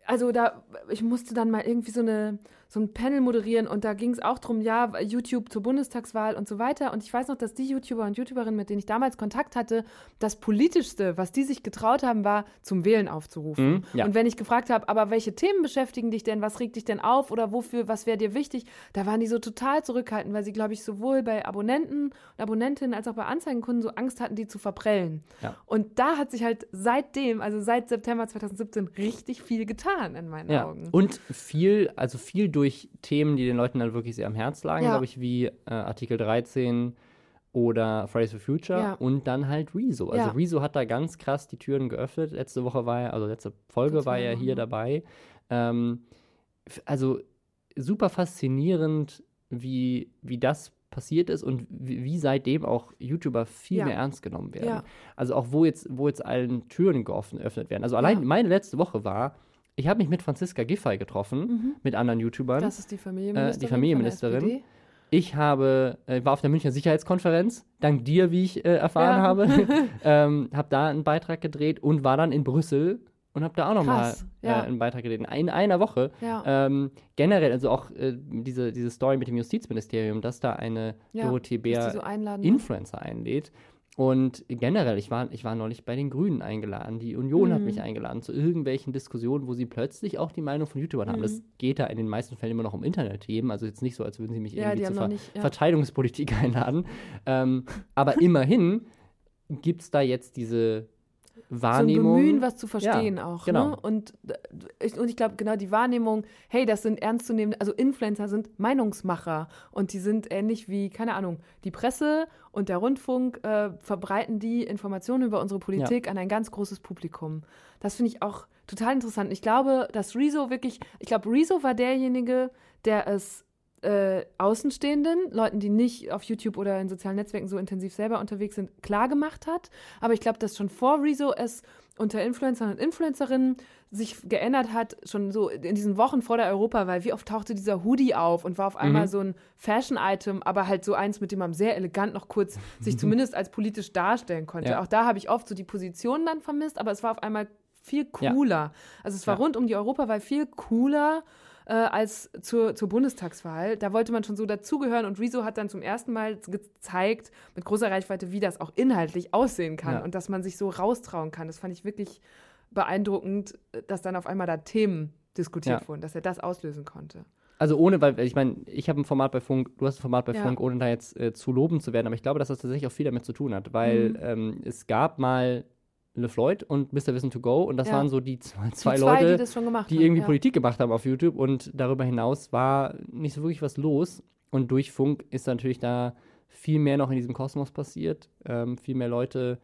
also da, ich musste dann mal irgendwie so eine so ein Panel moderieren und da ging es auch drum, ja, YouTube zur Bundestagswahl und so weiter. Und ich weiß noch, dass die YouTuber und YouTuberinnen, mit denen ich damals Kontakt hatte, das Politischste, was die sich getraut haben, war, zum Wählen aufzurufen. Mhm, ja. Und wenn ich gefragt habe, aber welche Themen beschäftigen dich denn, was regt dich denn auf oder wofür, was wäre dir wichtig, da waren die so total zurückhaltend, weil sie, glaube ich, sowohl bei Abonnenten und Abonnentinnen als auch bei Anzeigenkunden so Angst hatten, die zu verprellen. Ja. Und da hat sich halt seitdem, also seit September 2017, richtig viel getan in meinen Ja. Augen. Und viel, also viel durch Themen, die den Leuten dann wirklich sehr am Herz lagen, Ja. glaube ich, wie äh, Artikel 13 oder Fridays for Future Ja. und dann halt Rezo. Also Ja. Rezo hat da ganz krass die Türen geöffnet. Letzte Woche war er, also letzte Folge war er hier dabei. Ähm, also super faszinierend, wie, wie das passiert ist und wie, wie seitdem auch YouTuber viel Ja. mehr ernst genommen werden. Also auch wo jetzt, wo jetzt allen Türen geöffnet werden. Also allein meine letzte Woche war, ich habe mich mit Franziska Giffey getroffen, mit anderen YouTubern. Mhm. Das ist die Familienministerin. Äh, die Familienministerin. Ich habe, äh, war auf der Münchner Sicherheitskonferenz, dank dir, wie ich äh, erfahren Ja. habe. ähm, habe da einen Beitrag gedreht und war dann in Brüssel und habe da auch nochmal äh, ja. einen Beitrag gedreht. In einer Woche. Ja. Ähm, generell, also auch äh, diese, diese Story mit dem Justizministerium, dass da eine Dorothee Bär so einladen. Influencer einlädt. Und generell, ich war, ich war neulich bei den Grünen eingeladen. Die Union hat Mhm. mich eingeladen zu irgendwelchen Diskussionen, wo sie plötzlich auch die Meinung von YouTubern haben. Mhm. Das geht da in den meisten Fällen immer noch um Internetthemen. Also jetzt nicht so, als würden sie mich Ja, irgendwie die zur haben Ver nicht- ja. Verteidigungspolitik einladen. Ähm, aber immerhin gibt es da jetzt diese Wahrnehmung. So ein Bemühen, was zu verstehen Ja, auch. genau. Ne? Und, äh, ich- und ich glaube, genau die Wahrnehmung, hey, das sind ernstzunehmende, also Influencer sind Meinungsmacher und die sind ähnlich wie, keine Ahnung, die Presse und der Rundfunk äh, verbreiten die Informationen über unsere Politik an ein ganz großes Publikum. Das finde ich auch total interessant. Ich glaube, dass Rezo wirklich, ich glaube, Rezo war derjenige, der es äh, Außenstehenden, Leuten, die nicht auf YouTube oder in sozialen Netzwerken so intensiv selber unterwegs sind, klar gemacht hat. Aber ich glaube, dass schon vor Rezo es unter Influencern und Influencerinnen sich geändert hat, schon so in diesen Wochen vor der Europawahl. Wie oft tauchte dieser Hoodie auf und war auf einmal Mhm. so ein Fashion-Item, aber halt so eins, mit dem man sehr elegant noch kurz sich zumindest als politisch darstellen konnte. Ja. Auch da habe ich oft so die Positionen dann vermisst, aber es war auf einmal viel Ja. cooler. Also es war Ja. rund um die Europawahl viel cooler äh, als zur, zur Bundestagswahl. Da wollte man schon so dazugehören und Rezo hat dann zum ersten Mal gezeigt, mit großer Reichweite, wie das auch inhaltlich aussehen kann Ja. und dass man sich so raustrauen kann. Das fand ich wirklich beeindruckend, dass dann auf einmal da Themen diskutiert Ja. wurden, dass er das auslösen konnte. Also ohne, weil ich meine, ich habe ein Format bei Funk, du hast ein Format bei Ja. Funk, ohne da jetzt äh, zu loben zu werden, aber ich glaube, dass das tatsächlich auch viel damit zu tun hat, weil Mhm. ähm, es gab mal LeFloid und Mr. Wissen to Go und das Ja. waren so die zwei, zwei die Leute, die das schon gemacht die haben. irgendwie ja. Politik gemacht haben auf YouTube und darüber hinaus war nicht so wirklich was los. Und durch Funk ist natürlich da viel mehr noch in diesem Kosmos passiert. Ähm, viel mehr Leute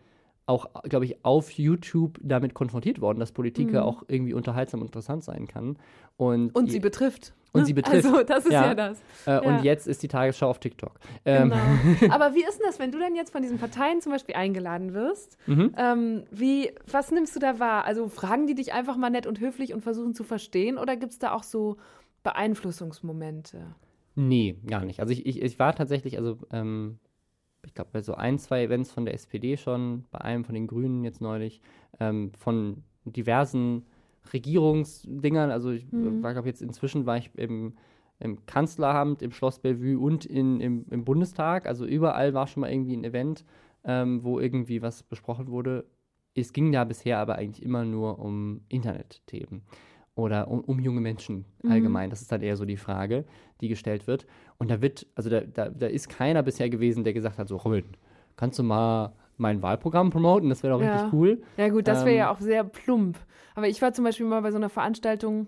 auch, glaube ich, auf YouTube damit konfrontiert worden, dass Politik ja Mhm. auch irgendwie unterhaltsam und interessant sein kann. Und, Und sie betrifft. Und ne? sie betrifft. Also das ist ja, Ja. das. äh, ja. und jetzt ist die Tagesschau auf TikTok. Ähm, Genau. Aber wie ist denn das, wenn du dann jetzt von diesen Parteien zum Beispiel eingeladen wirst? Mhm. Ähm, wie, was nimmst du da wahr? Also fragen die dich einfach mal nett und höflich und versuchen zu verstehen oder gibt es da auch so Beeinflussungsmomente? Nee, gar nicht. Also ich, ich, ich war tatsächlich, also ähm, ich glaube bei so ein, zwei Events von der SPD schon, bei einem von den Grünen jetzt neulich, ähm, von diversen Regierungsdingern. Also ich Mhm. war, glaube jetzt inzwischen war ich im, im Kanzleramt, im Schloss Bellevue und in, im, im Bundestag. Also überall war schon mal irgendwie ein Event, ähm, wo irgendwie was besprochen wurde. Es ging da bisher aber eigentlich immer nur um Internetthemen oder um, um junge Menschen Mhm. allgemein. Das ist dann eher so die Frage, die gestellt wird. Und da wird, also da, da, da ist keiner bisher gewesen, der gesagt hat, so Robin, kannst du mal mein Wahlprogramm promoten? Das wäre doch Ja. richtig cool. Ja gut, das wäre Ähm, ja auch sehr plump. Aber ich war zum Beispiel mal bei so einer Veranstaltung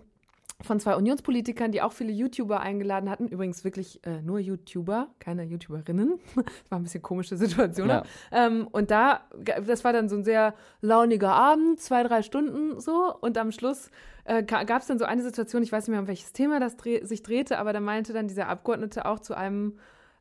von zwei Unionspolitikern, die auch viele YouTuber eingeladen hatten. Übrigens wirklich äh, nur YouTuber, keine YouTuberinnen. Das war ein bisschen komische Situation. Ja. Ähm, und da, das war dann so ein sehr launiger Abend, zwei, drei Stunden so. Und am Schluss äh, gab es dann so eine Situation, ich weiß nicht mehr, um welches Thema das dreh sich drehte, aber da meinte dann dieser Abgeordnete auch zu einem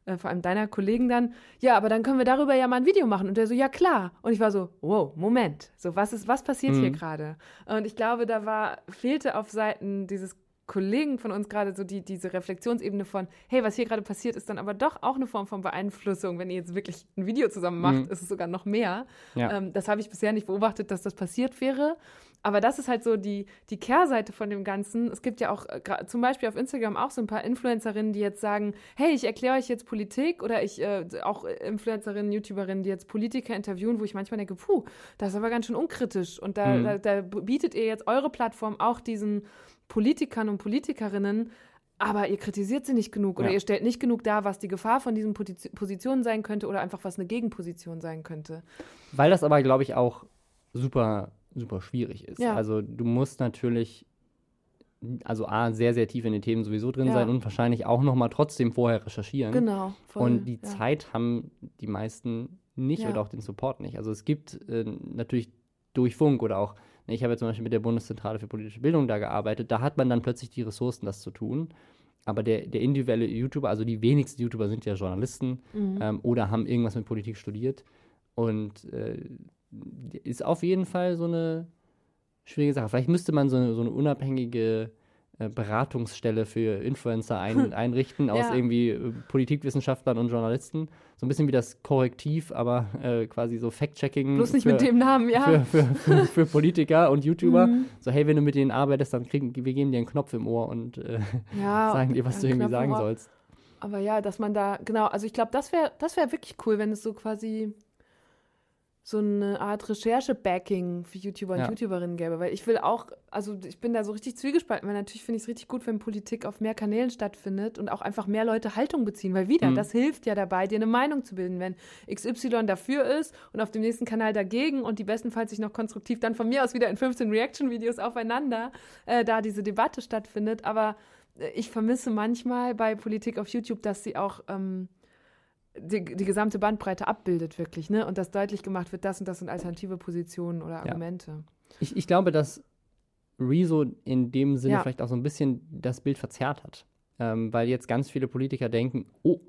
äh, vor allem deiner Kollegen dann, ja, aber dann können wir darüber ja mal ein Video machen. Und der so, ja klar. Und ich war so, wow, Moment. So, was ist, was passiert hier Mhm. gerade? Und ich glaube, da war, fehlte auf Seiten dieses Kollegen von uns gerade so die, diese Reflexionsebene von, hey, was hier gerade passiert, ist dann aber doch auch eine Form von Beeinflussung. Wenn ihr jetzt wirklich ein Video zusammen macht, Mhm. ist es sogar noch mehr. Ja. Ähm, das habe ich bisher nicht beobachtet, dass das passiert wäre. Aber das ist halt so die, die Kehrseite von dem Ganzen. Es gibt ja auch äh, zum Beispiel auf Instagram auch so ein paar Influencerinnen, die jetzt sagen, hey, ich erkläre euch jetzt Politik oder ich äh, auch Influencerinnen, YouTuberinnen, die jetzt Politiker interviewen, wo ich manchmal denke, puh, das ist aber ganz schön unkritisch. Und da, Mhm. da, da bietet ihr jetzt eure Plattform auch diesen Politikern und Politikerinnen, aber ihr kritisiert sie nicht genug oder Ja. ihr stellt nicht genug dar, was die Gefahr von diesen Posi- Positionen sein könnte oder einfach was eine Gegenposition sein könnte. Weil das aber, glaube ich, auch super, super schwierig ist. Ja. Also du musst natürlich also A, sehr, sehr tief in den Themen sowieso drin Ja. sein und wahrscheinlich auch nochmal trotzdem vorher recherchieren. Genau. voll, Und die ja. Zeit haben die meisten nicht oder auch den Support nicht. Also es gibt äh, natürlich durch Funk oder auch, ne, ich habe ja zum Beispiel mit der Bundeszentrale für politische Bildung da gearbeitet, da hat man dann plötzlich die Ressourcen, das zu tun. Aber der, der individuelle YouTuber, also die wenigsten YouTuber sind ja Journalisten Mhm. ähm, oder haben irgendwas mit Politik studiert. Und äh, ist auf jeden Fall so eine schwierige Sache. Vielleicht müsste man so eine, so eine unabhängige äh, Beratungsstelle für Influencer ein, einrichten aus Ja. irgendwie äh, Politikwissenschaftlern und Journalisten. So ein bisschen wie das Korrektiv, aber äh, quasi so Fact-Checking. Bloß nicht für, mit dem Namen, ja. Für, für, für, für Politiker und YouTuber. Mhm. So, hey, wenn du mit denen arbeitest, dann kriegen wir geben dir einen Knopf im Ohr und äh, ja sagen dir, was du irgendwie Knopf sagen sollst. Aber ja, dass man da, genau, also ich glaube, das wäre das wär wirklich cool, wenn es so quasi so eine Art Recherche-Backing für YouTuber und Ja. YouTuberinnen gäbe. Weil ich will auch, also ich bin da so richtig zwiegespalten, weil natürlich finde ich es richtig gut, wenn Politik auf mehr Kanälen stattfindet und auch einfach mehr Leute Haltung beziehen. Weil wieder, Mhm. das hilft ja dabei, dir eine Meinung zu bilden. Wenn XY dafür ist und auf dem nächsten Kanal dagegen und die bestenfalls sich noch konstruktiv dann von mir aus wieder in 15 Reaction-Videos aufeinander äh, da diese Debatte stattfindet. Aber äh, ich vermisse manchmal bei Politik auf YouTube, dass sie auch ähm, die, die gesamte Bandbreite abbildet, wirklich, ne? Und dass deutlich gemacht wird, das und das sind alternative Positionen oder Argumente. Ich, ich glaube, dass Rezo in dem Sinne Ja. vielleicht auch so ein bisschen das Bild verzerrt hat. Ähm, weil jetzt ganz viele Politiker denken, oh,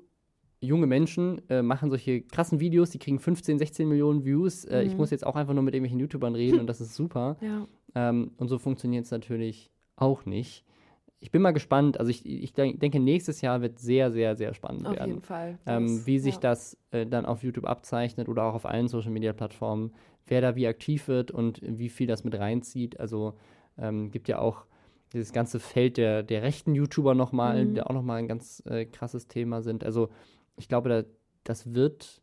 junge Menschen äh, machen solche krassen Videos, die kriegen 15, 16 Millionen Views. Äh, Ich Mhm. muss jetzt auch einfach nur mit irgendwelchen YouTubern reden und das ist super. Ja. Ähm, und so funktioniert es natürlich auch nicht. Ich bin mal gespannt. Also ich, ich denk- denke, nächstes Jahr wird sehr, sehr, sehr spannend auf werden jeden Fall. ähm, wie sich ja. das äh, dann auf YouTube abzeichnet oder auch auf allen Social Media Plattformen, wer da wie aktiv wird und wie viel das mit reinzieht. Also ähm, gibt ja auch dieses ganze Feld der, der rechten YouTuber nochmal, Mhm. der auch nochmal ein ganz äh, krasses Thema sind. Also ich glaube, da, das wird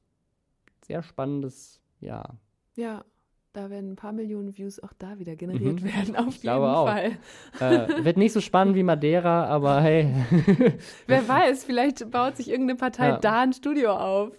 sehr spannendes Jahr. Ja, da werden ein paar Millionen Views auch da wieder generiert Mhm. werden, auf Ich jeden. Fall. Äh, wird nicht so spannend wie Madeira, aber hey. Wer weiß, vielleicht baut sich irgendeine Partei Ja. da ein Studio auf.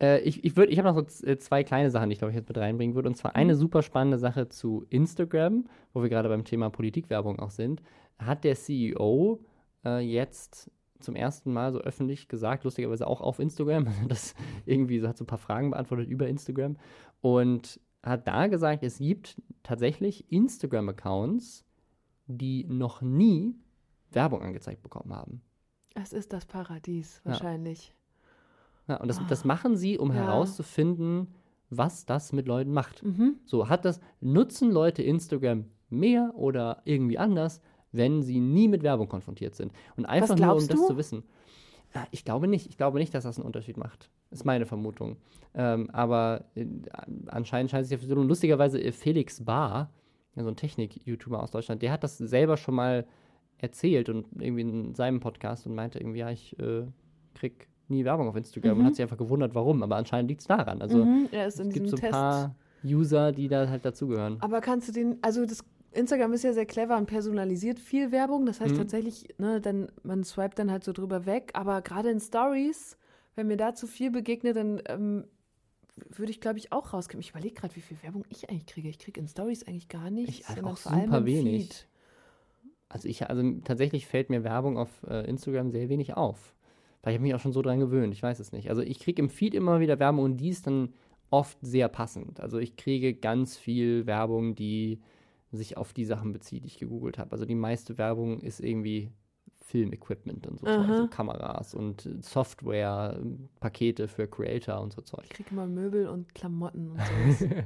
Äh, ich ich, würd- ich habe noch so äh, zwei kleine Sachen, die ich glaube ich jetzt mit reinbringen würde. Und zwar Mhm. eine super spannende Sache zu Instagram, wo wir gerade beim Thema Politikwerbung auch sind. Hat der CEO äh, jetzt zum ersten Mal so öffentlich gesagt, lustigerweise auch auf Instagram, das irgendwie so hat so ein paar Fragen beantwortet über Instagram und hat da gesagt, es gibt tatsächlich Instagram-Accounts, die noch nie Werbung angezeigt bekommen haben. Es ist das Paradies, Ja. wahrscheinlich. Ja, und das, Ah. das machen sie, um Ja. herauszufinden, was das mit Leuten macht. Mhm. So, hat das, nutzen Leute Instagram mehr oder irgendwie anders, wenn sie nie mit Werbung konfrontiert sind? Und einfach nur, um das du? zu wissen. Ja, ich glaube nicht. Ich glaube nicht, dass das einen Unterschied macht. Ist meine Vermutung. Ähm, aber äh, anscheinend scheint es sich ja so. Lustigerweise äh, Felix Bar, ja, so ein Technik-YouTuber aus Deutschland, der hat das selber schon mal erzählt und irgendwie in seinem Podcast und meinte irgendwie, ja, ich äh, krieg nie Werbung auf Instagram und Mhm. hat sich einfach gewundert, warum. Aber anscheinend liegt es daran. Also mhm. In es gibt so ein Test. paar User, die da halt dazugehören. Aber kannst du den, also das Instagram ist ja sehr clever und personalisiert viel Werbung. Das heißt Mhm. tatsächlich, ne, dann, man swipet dann halt so drüber weg. Aber gerade in Stories, wenn mir da zu viel begegnet, dann ähm, würde ich, glaube ich, auch rauskommen. Ich überlege gerade, wie viel Werbung ich eigentlich kriege. Ich kriege in Stories eigentlich gar nichts, Ich halt auch super wenig. Feed. Also ich, also tatsächlich fällt mir Werbung auf äh, Instagram sehr wenig auf. Weil ich habe mich auch schon so dran gewöhnt, ich weiß es nicht. Also ich kriege im Feed immer wieder Werbung und die ist dann oft sehr passend. Also ich kriege ganz viel Werbung, die sich auf die Sachen bezieht, die ich gegoogelt habe. Also die meiste Werbung ist irgendwie Filmequipment und so Zeug, also Kameras und Software, Pakete für Creator und so Zeug. Ich kriege immer Möbel und Klamotten und sowas.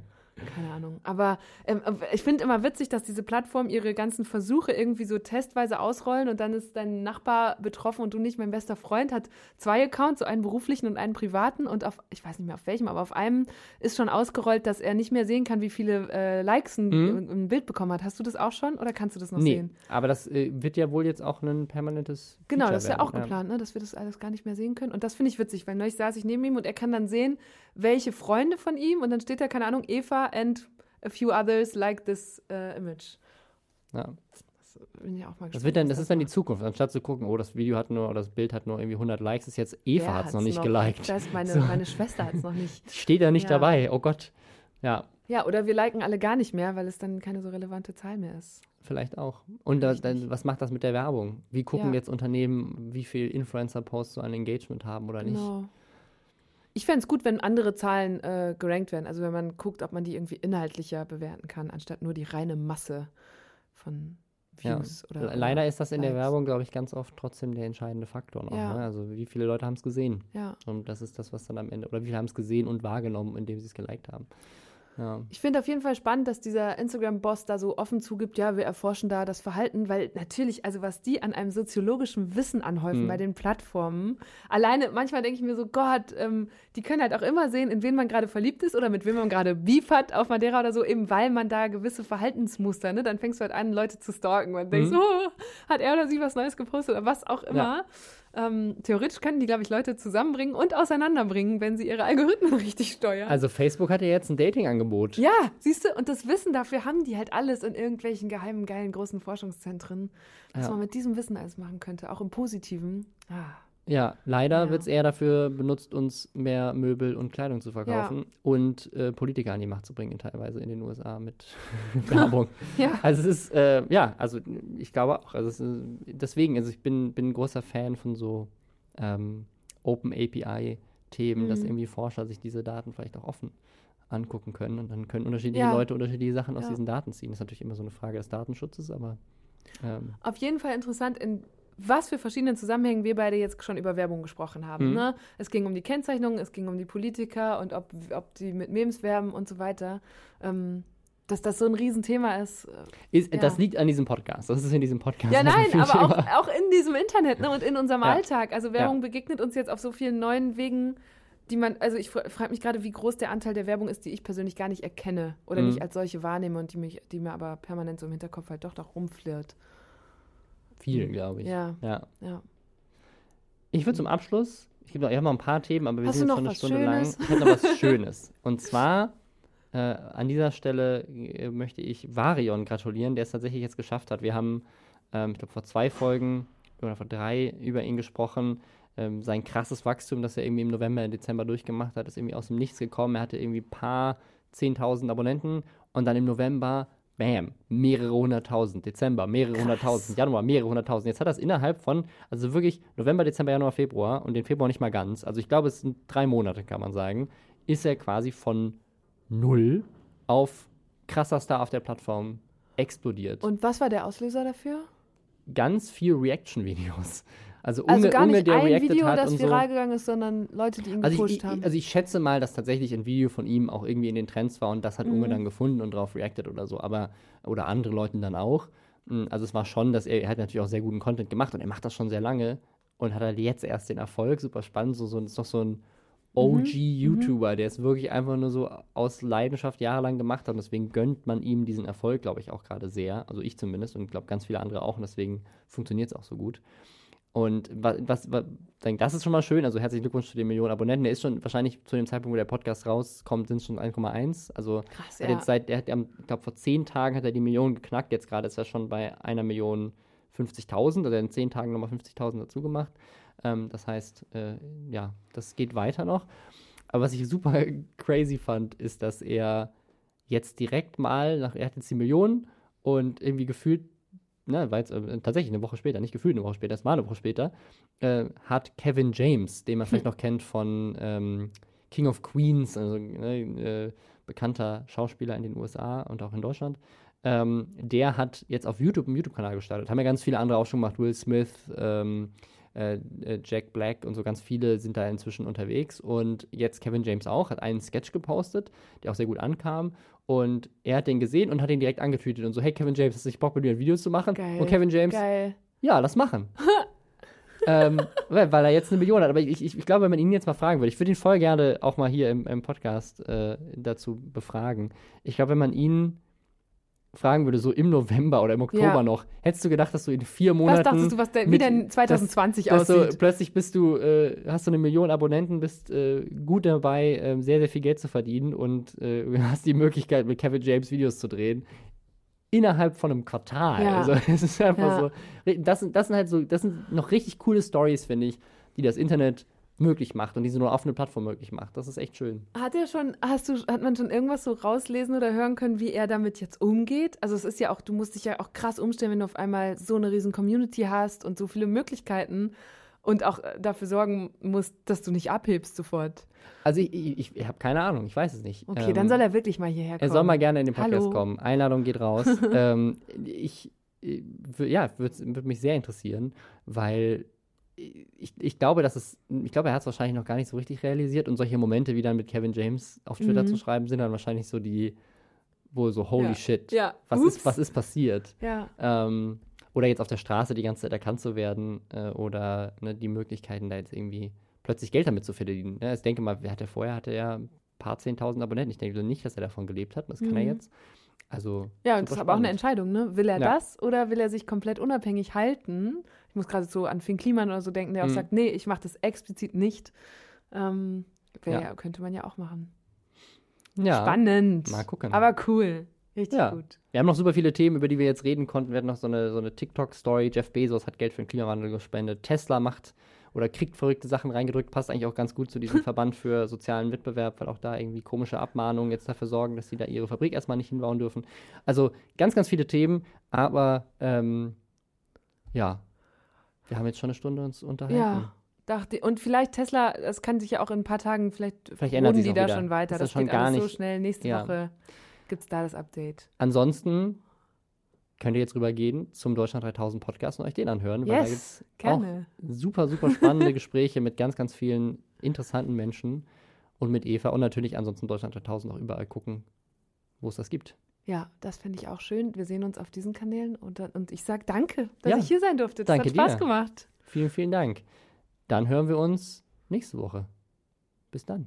Keine Ahnung. Aber ähm, ich finde immer witzig, dass diese Plattformen ihre ganzen Versuche irgendwie so testweise ausrollen und dann ist dein Nachbar betroffen und du nicht. Mein bester Freund hat zwei Accounts, so einen beruflichen und einen privaten und auf, ich weiß nicht mehr auf welchem, aber auf einem ist schon ausgerollt, dass er nicht mehr sehen kann, wie viele äh, Likes ein, Mhm. ein Bild bekommen hat. Hast du das auch schon oder kannst du das noch nee, sehen? aber das äh, wird ja wohl jetzt auch ein permanentes Genau, Feature das ist ja werden, auch geplant, ne? dass wir das alles gar nicht mehr sehen können. Und das finde ich witzig, weil neulich saß ich neben ihm und er kann dann sehen, welche Freunde von ihm und dann steht da, keine Ahnung, Eva and a few others like this äh, image. Ja. Das bin ich auch mal gespannt. Das, wird dann, was das ist dann die. Zukunft. Anstatt zu gucken, oh, das Video hat nur, oder das Bild hat nur irgendwie 100 Likes, ist jetzt Eva hat es noch nicht geliked. Das meine, So. meine Schwester hat es noch nicht. Steht da nicht Ja. dabei, oh Gott. Ja, Ja, oder wir liken alle gar nicht mehr, weil es dann keine so relevante Zahl mehr ist. Vielleicht auch. Und da, dann, was macht das mit der Werbung? Wie gucken Ja. jetzt Unternehmen, wie viel Influencer-Posts so ein Engagement haben oder nicht? Genau. Ich fände es gut, wenn andere Zahlen äh, gerankt werden. Also wenn man guckt, ob man die irgendwie inhaltlicher bewerten kann, anstatt nur die reine Masse von Ja. Views. Oder, Le- oder Leider ist das in der Likes. Werbung, glaube ich, ganz oft trotzdem der entscheidende Faktor noch. Ja. Ne? Also wie viele Leute haben es gesehen? Ja. Und das ist das, was dann am Ende, oder wie viele haben es gesehen und wahrgenommen, indem sie es geliked haben. Ja. Ich finde auf jeden Fall spannend, dass dieser Instagram-Boss da so offen zugibt, ja, wir erforschen da das Verhalten, weil natürlich, also was die an einem soziologischen Wissen anhäufen Mhm. bei den Plattformen, alleine, manchmal denke ich mir so, Gott, ähm, die können halt auch immer sehen, in wen man gerade verliebt ist oder mit wem man gerade Beef hat auf Madeira oder so, eben weil man da gewisse Verhaltensmuster, ne, dann fängst du halt an, Leute zu stalken und denkst, Mhm. oh, hat er oder sie was Neues gepostet oder was auch immer. Ähm, theoretisch können die, glaube ich, Leute zusammenbringen und auseinanderbringen, wenn sie ihre Algorithmen richtig steuern. Also Facebook hat ja jetzt ein Dating-Angebot. Ja, siehst du, und das Wissen dafür haben die halt alles in irgendwelchen geheimen, geilen, großen Forschungszentren. Was Ja. man mit diesem Wissen alles machen könnte, auch im Positiven. Ah. Ja, leider Ja. wird es eher dafür benutzt, uns mehr Möbel und Kleidung zu verkaufen und äh, Politiker an die Macht zu bringen, teilweise in den USA mit Werbung. Ja. Also es ist, äh, ja, also ich glaube auch, also ist, deswegen, also ich bin, bin ein großer Fan von so ähm, Open API-Themen, dass Mhm. irgendwie Forscher sich diese Daten vielleicht auch offen angucken können und dann können unterschiedliche Ja. Leute unterschiedliche Sachen aus Ja. diesen Daten ziehen. Das ist natürlich immer so eine Frage des Datenschutzes, aber ähm, Auf jeden Fall interessant, in was für verschiedenen Zusammenhängen wir beide jetzt schon über Werbung gesprochen haben. Mhm. Ne? Es ging um die Kennzeichnung, es ging um die Politiker und ob, ob die mit Memes werben und so weiter. Ähm, dass das so ein Riesenthema ist. äh, ist, Ja. das liegt an diesem Podcast. Das ist in diesem Podcast. Ja, nein, ein aber auch, auch in diesem Internet ne, und in unserem Ja. Alltag. Also Werbung begegnet uns jetzt auf so vielen neuen Wegen, die man, also ich frage mich gerade, wie groß der Anteil der Werbung ist, die ich persönlich gar nicht erkenne oder Mhm. nicht als solche wahrnehme und die, mich, die mir aber permanent so im Hinterkopf halt doch noch rumflirrt. Viel, glaube ich. Ja, ja. ja. Ich würde zum Abschluss, ich, noch- ich habe noch ein paar Themen, aber wir Hast sind jetzt schon eine Stunde Schönes? lang. Ich habe noch was Schönes. Und zwar äh, an dieser Stelle äh, möchte ich Varion gratulieren, der es tatsächlich jetzt geschafft hat. Wir haben, ähm, ich glaube, vor zwei Folgen oder vor drei über ihn gesprochen. Ähm, sein krasses Wachstum, das er irgendwie im November, Dezember durchgemacht hat, ist irgendwie aus dem Nichts gekommen. Er hatte irgendwie ein paar 10.000 Abonnenten und dann im November, bam, mehrere hunderttausend. Dezember, mehrere hunderttausend. Januar, mehrere hunderttausend. Jetzt hat es innerhalb von, also wirklich November, Dezember, Januar, Februar und den Februar nicht mal ganz. Also ich glaube, es sind drei Monate, kann man sagen, ist er quasi von null auf krasser Star auf der Plattform explodiert. Und was war der Auslöser dafür? ganz viel Reaction-Videos. Also, Also Unge, gar Unge, nicht der ein reacted Video, hat das und viral so. gegangen ist, sondern Leute, die ihn Also gepusht ich, haben. also ich schätze mal, dass tatsächlich ein Video von ihm auch irgendwie in den Trends war und das hat Unge Mhm. dann gefunden und darauf reacted oder so, aber oder andere Leute dann auch. Mm, Also es war schon, dass er, er hat natürlich auch sehr guten Content gemacht und er macht das schon sehr lange und hat halt jetzt erst den Erfolg, super spannend, so, so ist doch so ein OG-YouTuber, der es wirklich einfach nur so aus Leidenschaft jahrelang gemacht hat und deswegen gönnt man ihm diesen Erfolg, glaube ich, auch gerade sehr. Also ich zumindest und ich glaube ganz viele andere auch und deswegen funktioniert es auch so gut. Und was, was, was, das ist schon mal schön. Also herzlichen Glückwunsch zu den Millionen Abonnenten. Der ist schon wahrscheinlich zu dem Zeitpunkt, wo der Podcast rauskommt, sind es schon 1,1. Also Krass, er ja. jetzt seit, der hat, ich glaube, vor zehn Tagen hat er die Million geknackt. Jetzt gerade ist er schon bei einer Million 50.000. Also in zehn Tagen nochmal 50.000 dazu gemacht. Ähm, das heißt, äh, ja, das geht weiter noch. Aber was ich super crazy fand, ist, dass er jetzt direkt mal, nach, er hat jetzt die Million und irgendwie gefühlt ne, war jetzt äh, tatsächlich eine Woche später, nicht gefühlt eine Woche später, es war eine Woche später, äh, hat Kevin James, den man vielleicht noch kennt von ähm, King of Queens, also ne, äh, bekannter Schauspieler in den USA und auch in Deutschland, ähm, der hat jetzt auf YouTube einen YouTube-Kanal gestartet. Haben ja ganz viele andere auch schon gemacht, Will Smith, ähm, äh, äh, Jack Black und so ganz viele sind da inzwischen unterwegs. Und jetzt Kevin James auch, hat einen Sketch gepostet, der auch sehr gut ankam. Und er hat den gesehen und hat ihn direkt angetweetet und so, hey Kevin James, hast du nicht Bock mit mir ein Video zu machen? Geil. Und Kevin James, Geil. ja, lass machen. ähm, weil, weil er jetzt eine Million hat. Aber ich, ich, ich glaube, wenn man ihn jetzt mal fragen würde, ich würde ihn voll gerne auch mal hier im, im Podcast äh, dazu befragen. Ich glaube, wenn man ihn fragen würde, so im November oder im Oktober Ja. noch, hättest du gedacht, dass du in vier Was Monaten. dachtest du, was der, wie denn 2020 dass du, aussieht? plötzlich bist du, äh, hast du eine Million Abonnenten, bist äh, gut dabei, äh, sehr, sehr viel Geld zu verdienen und äh, hast die Möglichkeit, mit Kevin James Videos zu drehen. Innerhalb von einem Quartal. Ja. Also es ist einfach Ja. so. Das, sind- das sind halt so, das sind noch richtig coole Stories, finde ich, die das Internet möglich macht und diese nur offene Plattform möglich macht. Das ist echt schön. Hat er schon, hast du, hat man schon irgendwas so rauslesen oder hören können, wie er damit jetzt umgeht? Also es ist ja auch, du musst dich ja auch krass umstellen, wenn du auf einmal so eine riesen Community hast und so viele Möglichkeiten und auch äh, dafür sorgen musst, dass du nicht abhebst sofort. Also ich, ich, ich habe keine Ahnung, ich weiß es nicht. Okay, ähm, dann soll er wirklich mal hierher kommen. Er soll mal gerne in den Podcast Hallo. kommen. Einladung geht raus. ähm, ich, ja, würde würd mich sehr interessieren, weil ich, ich glaube, dass es, ich glaube, er hat es wahrscheinlich noch gar nicht so richtig realisiert und solche Momente wie dann mit Kevin James auf Twitter Mhm. zu schreiben, sind dann wahrscheinlich so die, wo so holy Ja. shit, Ja. was Ups. ist, was ist passiert? Ja. Ähm, oder jetzt auf der Straße die ganze Zeit erkannt zu werden äh, oder ne, die Möglichkeiten, da jetzt irgendwie plötzlich Geld damit zu verdienen. Ne? Ich denke mal, wer hatte vorher, hatte er ein paar zehntausend Abonnenten. Ich denke nicht, dass er davon gelebt hat. Das kann er Mhm. jetzt. Also, Ja, und das ist aber auch eine. Entscheidung, ne? Will er Ja. das oder will er sich komplett unabhängig halten? Ich muss gerade so an Finn Kliman oder so denken, der auch Mhm. sagt, nee, ich mache das explizit nicht. Ähm, wär, ja. könnte man ja auch machen. Ja. Spannend. Mal gucken. Aber cool. Richtig Ja. gut. Wir haben noch super viele Themen, über die wir jetzt reden konnten. Wir hatten noch so eine, so eine TikTok-Story. Jeff Bezos hat Geld für den Klimawandel gespendet. Tesla macht oder kriegt verrückte Sachen reingedrückt. Passt eigentlich auch ganz gut zu diesem Verband für sozialen Wettbewerb, weil auch da irgendwie komische Abmahnungen jetzt dafür sorgen, dass sie da ihre Fabrik erstmal nicht hinbauen dürfen. Also ganz, ganz viele Themen. Aber ähm, ja, wir haben jetzt schon eine Stunde uns unterhalten. Ja. Dachte, und vielleicht Tesla, das kann sich ja auch in ein paar Tagen, vielleicht, Vielleicht sich's die da wieder. schon weiter. Das Das, ist schon geht gar alles so nicht- schnell. Nächste Ja. Woche gibt es da das Update. Ansonsten könnt ihr jetzt rübergehen zum Deutschland 3000 Podcast und euch den anhören, weil da gibt Yes, es auch gerne. super, super spannende Gespräche mit ganz, ganz vielen interessanten Menschen und mit Eva und natürlich ansonsten Deutschland 3000 auch überall gucken, wo es das gibt. Ja, das finde ich auch schön. Wir sehen uns auf diesen Kanälen und, und ich sage danke, dass Ja, ich hier sein durfte. Das hat Spaß dir. gemacht. Vielen, vielen Dank. Dann hören wir uns nächste Woche. Bis dann.